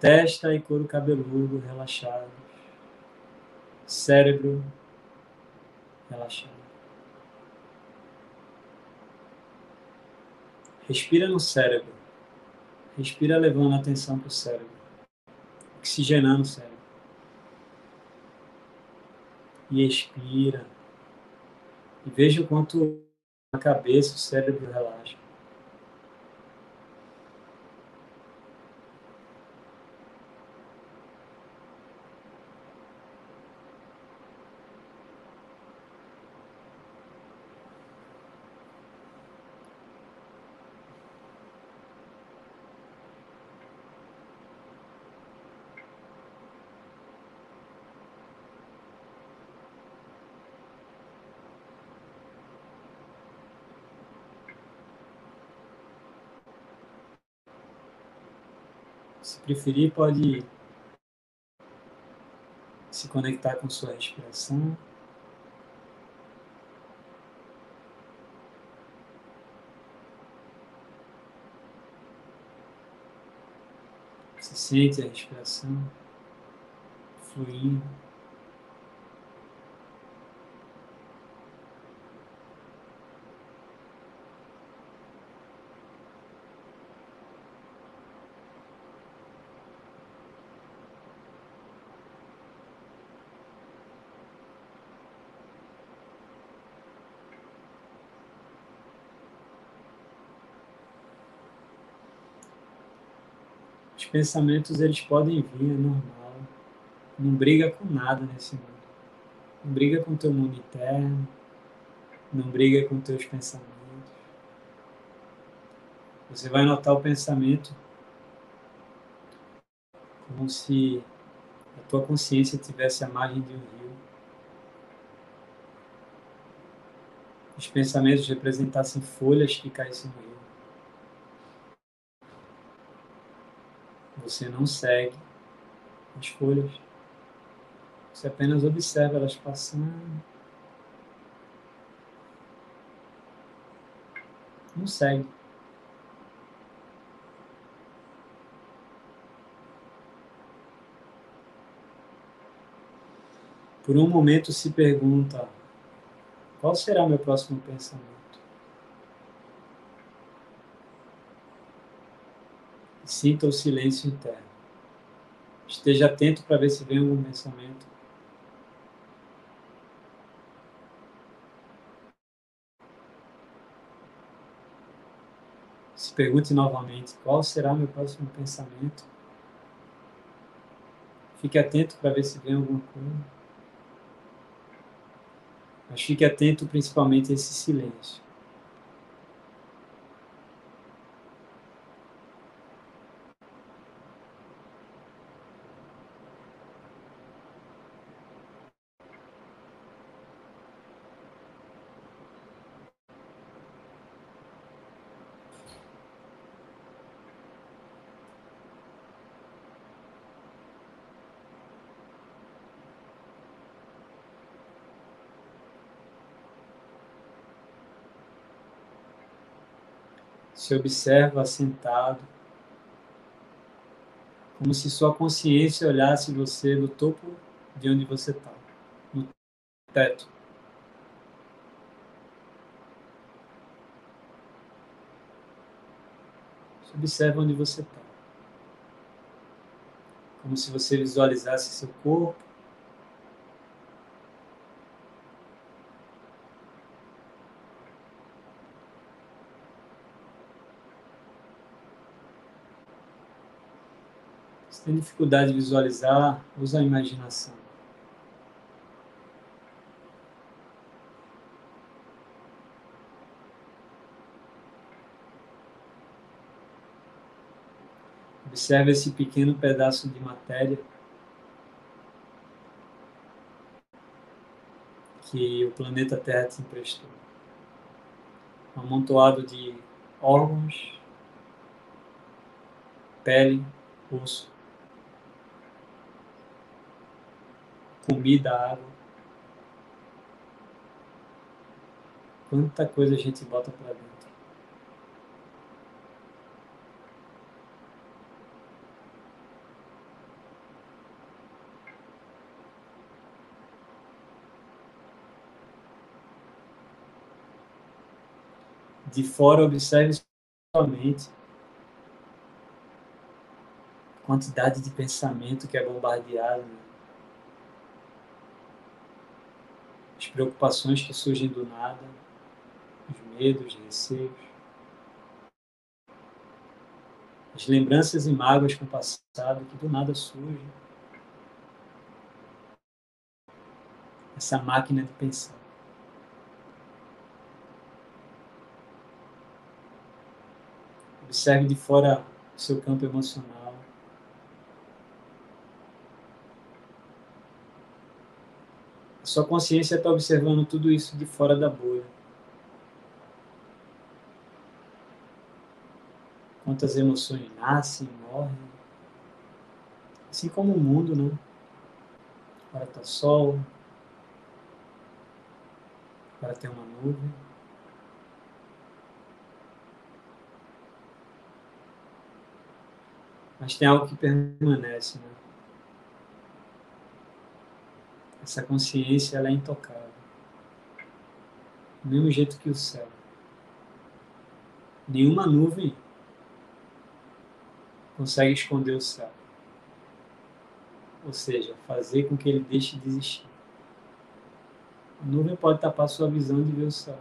Testa e couro cabeludo relaxados. Cérebro relaxado. Respira no cérebro. Respira levando a atenção para o cérebro. Oxigenando o cérebro. e expira. E veja o quanto a cabeça, o cérebro relaxa. Se preferir, pode se conectar com sua respiração. Você sente a respiração fluindo. Pensamentos eles podem vir, é normal. Não briga com nada nesse mundo. Não briga com teu mundo interno. Não briga com teus pensamentos. Você vai notar o pensamento como se a tua consciência tivesse a margem de um rio. Os pensamentos representassem folhas que caíssem no rio. Você não segue as folhas. Você apenas observa elas passando. Não segue. Por um momento se pergunta: qual será meu próximo pensamento? Sinta o silêncio interno. Esteja atento para ver se vem algum pensamento. Se pergunte novamente: qual será meu próximo pensamento? Fique atento para ver se vem alguma coisa. Mas fique atento principalmente a esse silêncio. Se observa sentado, como se sua consciência olhasse você do topo de onde você está, no teto. Se observa onde você está. Como se você visualizasse seu corpo, tem dificuldade de visualizar, usa a imaginação. Observe esse pequeno pedaço de matéria que o planeta Terra te emprestou. Um amontoado de órgãos, pele, osso, comida, água. Quanta coisa a gente bota para dentro. De fora, observe somente a quantidade de pensamento que é bombardeado. Né? as preocupações que surgem do nada, os medos, receios, as lembranças e mágoas com o passado que do nada surgem. Essa máquina de pensar. Observe de fora o seu campo emocional. Sua consciência está observando tudo isso de fora da bolha. Quantas emoções nascem morrem. Assim como o mundo, né? Agora está sol. Agora tem uma nuvem. Mas tem algo que permanece, né? Essa consciência ela é intocável. Do mesmo jeito que o céu. Nenhuma nuvem consegue esconder o céu. Ou seja, fazer com que ele deixe de existir. A nuvem pode tapar sua visão de ver o céu.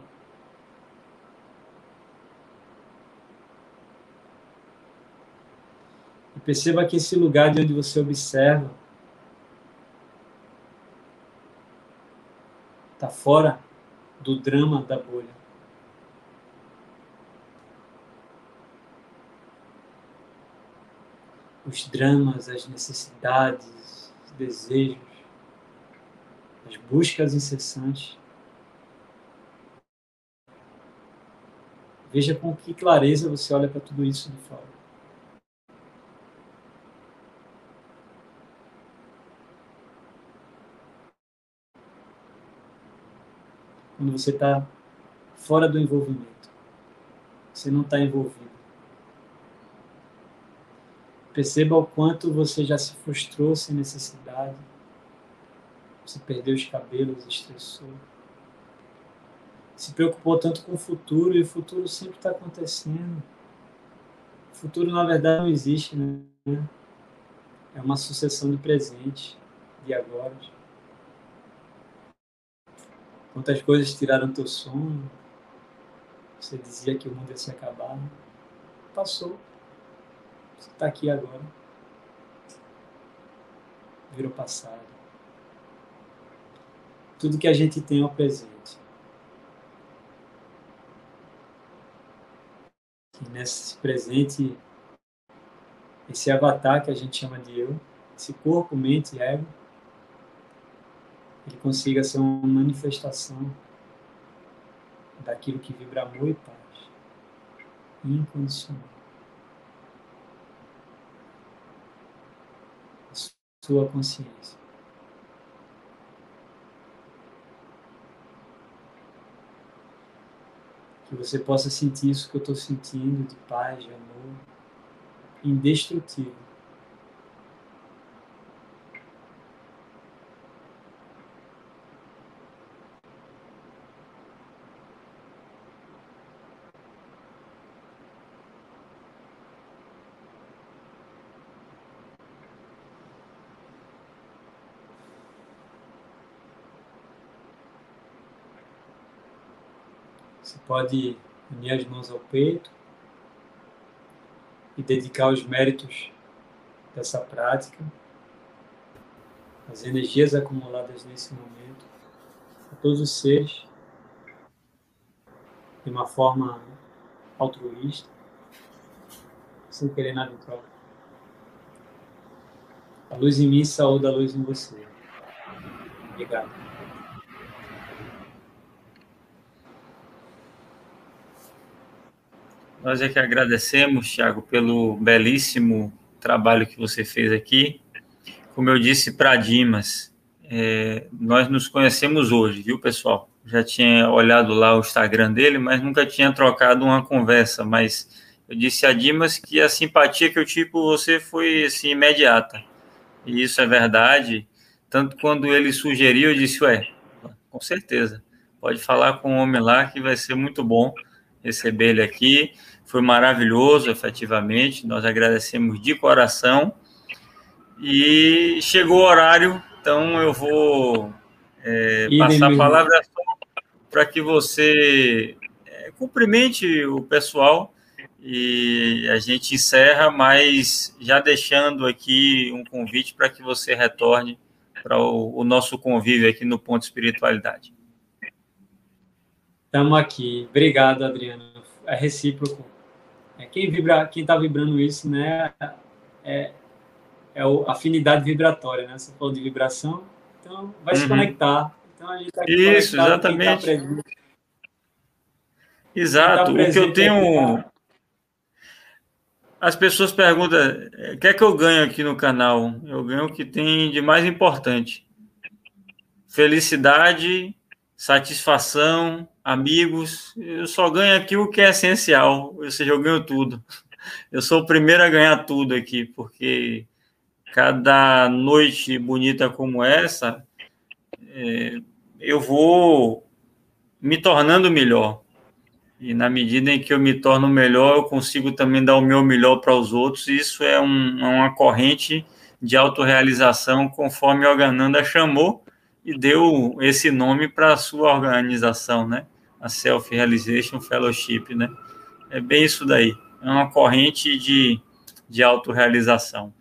E perceba que esse lugar de onde você observa está fora do drama da bolha. Os dramas, as necessidades, os desejos, as buscas incessantes. Veja com que clareza você olha para tudo isso de fora. Quando você está fora do envolvimento. Você não está envolvido. Perceba o quanto você já se frustrou sem necessidade, se perdeu os cabelos, estressou. Se preocupou tanto com o futuro e o futuro sempre está acontecendo. O futuro, na verdade, não existe, né? É uma sucessão de presente, de agora. Quantas coisas tiraram teu sono? Você dizia que o mundo ia se acabar. Passou. Você está aqui agora. Virou passado. Tudo que a gente tem é o presente. E nesse presente, esse avatar que a gente chama de eu, esse corpo, mente e ego, ele consiga ser uma manifestação daquilo que vibra amor e paz, incondicional. Sua consciência. Que você possa sentir isso que eu estou sentindo de paz, de amor, indestrutível. Você pode unir as mãos ao peito e dedicar os méritos dessa prática, as energias acumuladas nesse momento, a todos os seres, de uma forma altruísta, sem querer nada em troca. A luz em mim saúda a luz em você. Obrigado.
Nós é que agradecemos, Tiago, pelo belíssimo trabalho que você fez aqui. Como eu disse para Dimas, é, nós nos conhecemos hoje, viu, pessoal? Já tinha olhado lá o Instagram dele, mas nunca tinha trocado uma conversa. Mas eu disse a Dimas que a simpatia que eu tive por você foi assim, imediata. E isso é verdade. Tanto quando ele sugeriu, eu disse: Ué, com certeza, pode falar com o homem lá que vai ser muito bom receber ele aqui. Foi maravilhoso, efetivamente. Nós agradecemos de coração. E chegou o horário, então eu vou é, passar a palavra para que você é, cumprimente o pessoal e a gente encerra, mas já deixando aqui um convite para que você retorne para o, o, nosso convívio aqui no Ponto Espiritualidade.
Estamos aqui. Obrigado, Adriano. É recíproco. É, quem vibra, quem está vibrando isso, né, é, é a afinidade vibratória, né? Você falou de vibração, então vai uhum. se conectar. Então a gente tá
isso, tá exatamente. Tá Exato. Tá o que eu tenho. As pessoas perguntam: o que é que eu ganho aqui no canal? Eu ganho o que tem de mais importante: felicidade, satisfação, amigos, eu só ganho aqui o que é essencial, ou seja, eu ganho tudo. Eu sou o primeiro a ganhar tudo aqui, porque cada noite bonita como essa, é, eu vou me tornando melhor. E na medida em que eu me torno melhor, eu consigo também dar o meu melhor para os outros. Isso é, um, uma corrente de autorrealização, conforme a Organanda chamou e deu esse nome para a sua organização, né? a Self-Realization Fellowship, né? É bem isso daí. É uma corrente de, de autorrealização.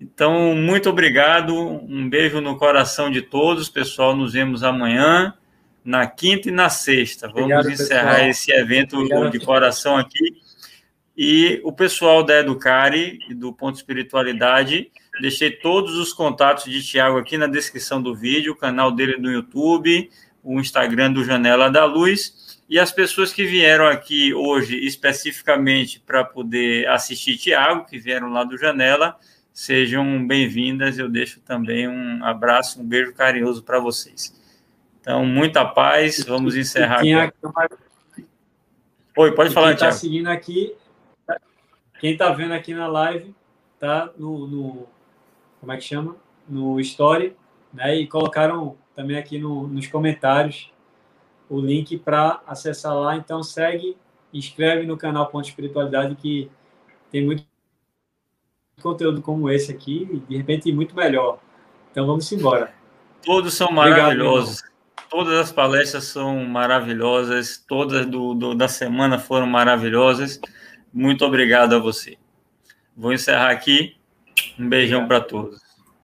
Então, muito obrigado. Um beijo no coração de todos, pessoal. Nos vemos amanhã, na quinta e na sexta. Vamos obrigado, encerrar pessoal. esse evento obrigado, de coração aqui. E o pessoal da Educare e do Ponto Espiritualidade, deixei todos os contatos de Tiago aqui na descrição do vídeo, o canal dele no YouTube, o Instagram do Janela da Luz. E as pessoas que vieram aqui hoje especificamente para poder assistir Tiago, que vieram lá do Janela, sejam bem-vindas. Eu deixo também um abraço, um beijo carinhoso para vocês. Então, muita paz. Vamos encerrar aqui. Oi, pode falar,
quem tá Tiago. seguindo aqui, quem está vendo aqui na live, tá no, no, como é que chama? No story, né? E colocaram também aqui no, nos comentários o link para acessar lá. Então segue, inscreve no canal Ponto Espiritualidade que tem muito conteúdo como esse aqui e de repente muito melhor. Então vamos embora.
Todos são maravilhosos. Obrigado, todas as palestras são maravilhosas, todas do, do, da semana foram maravilhosas. Muito obrigado a você. Vou encerrar aqui. Um beijão para todos.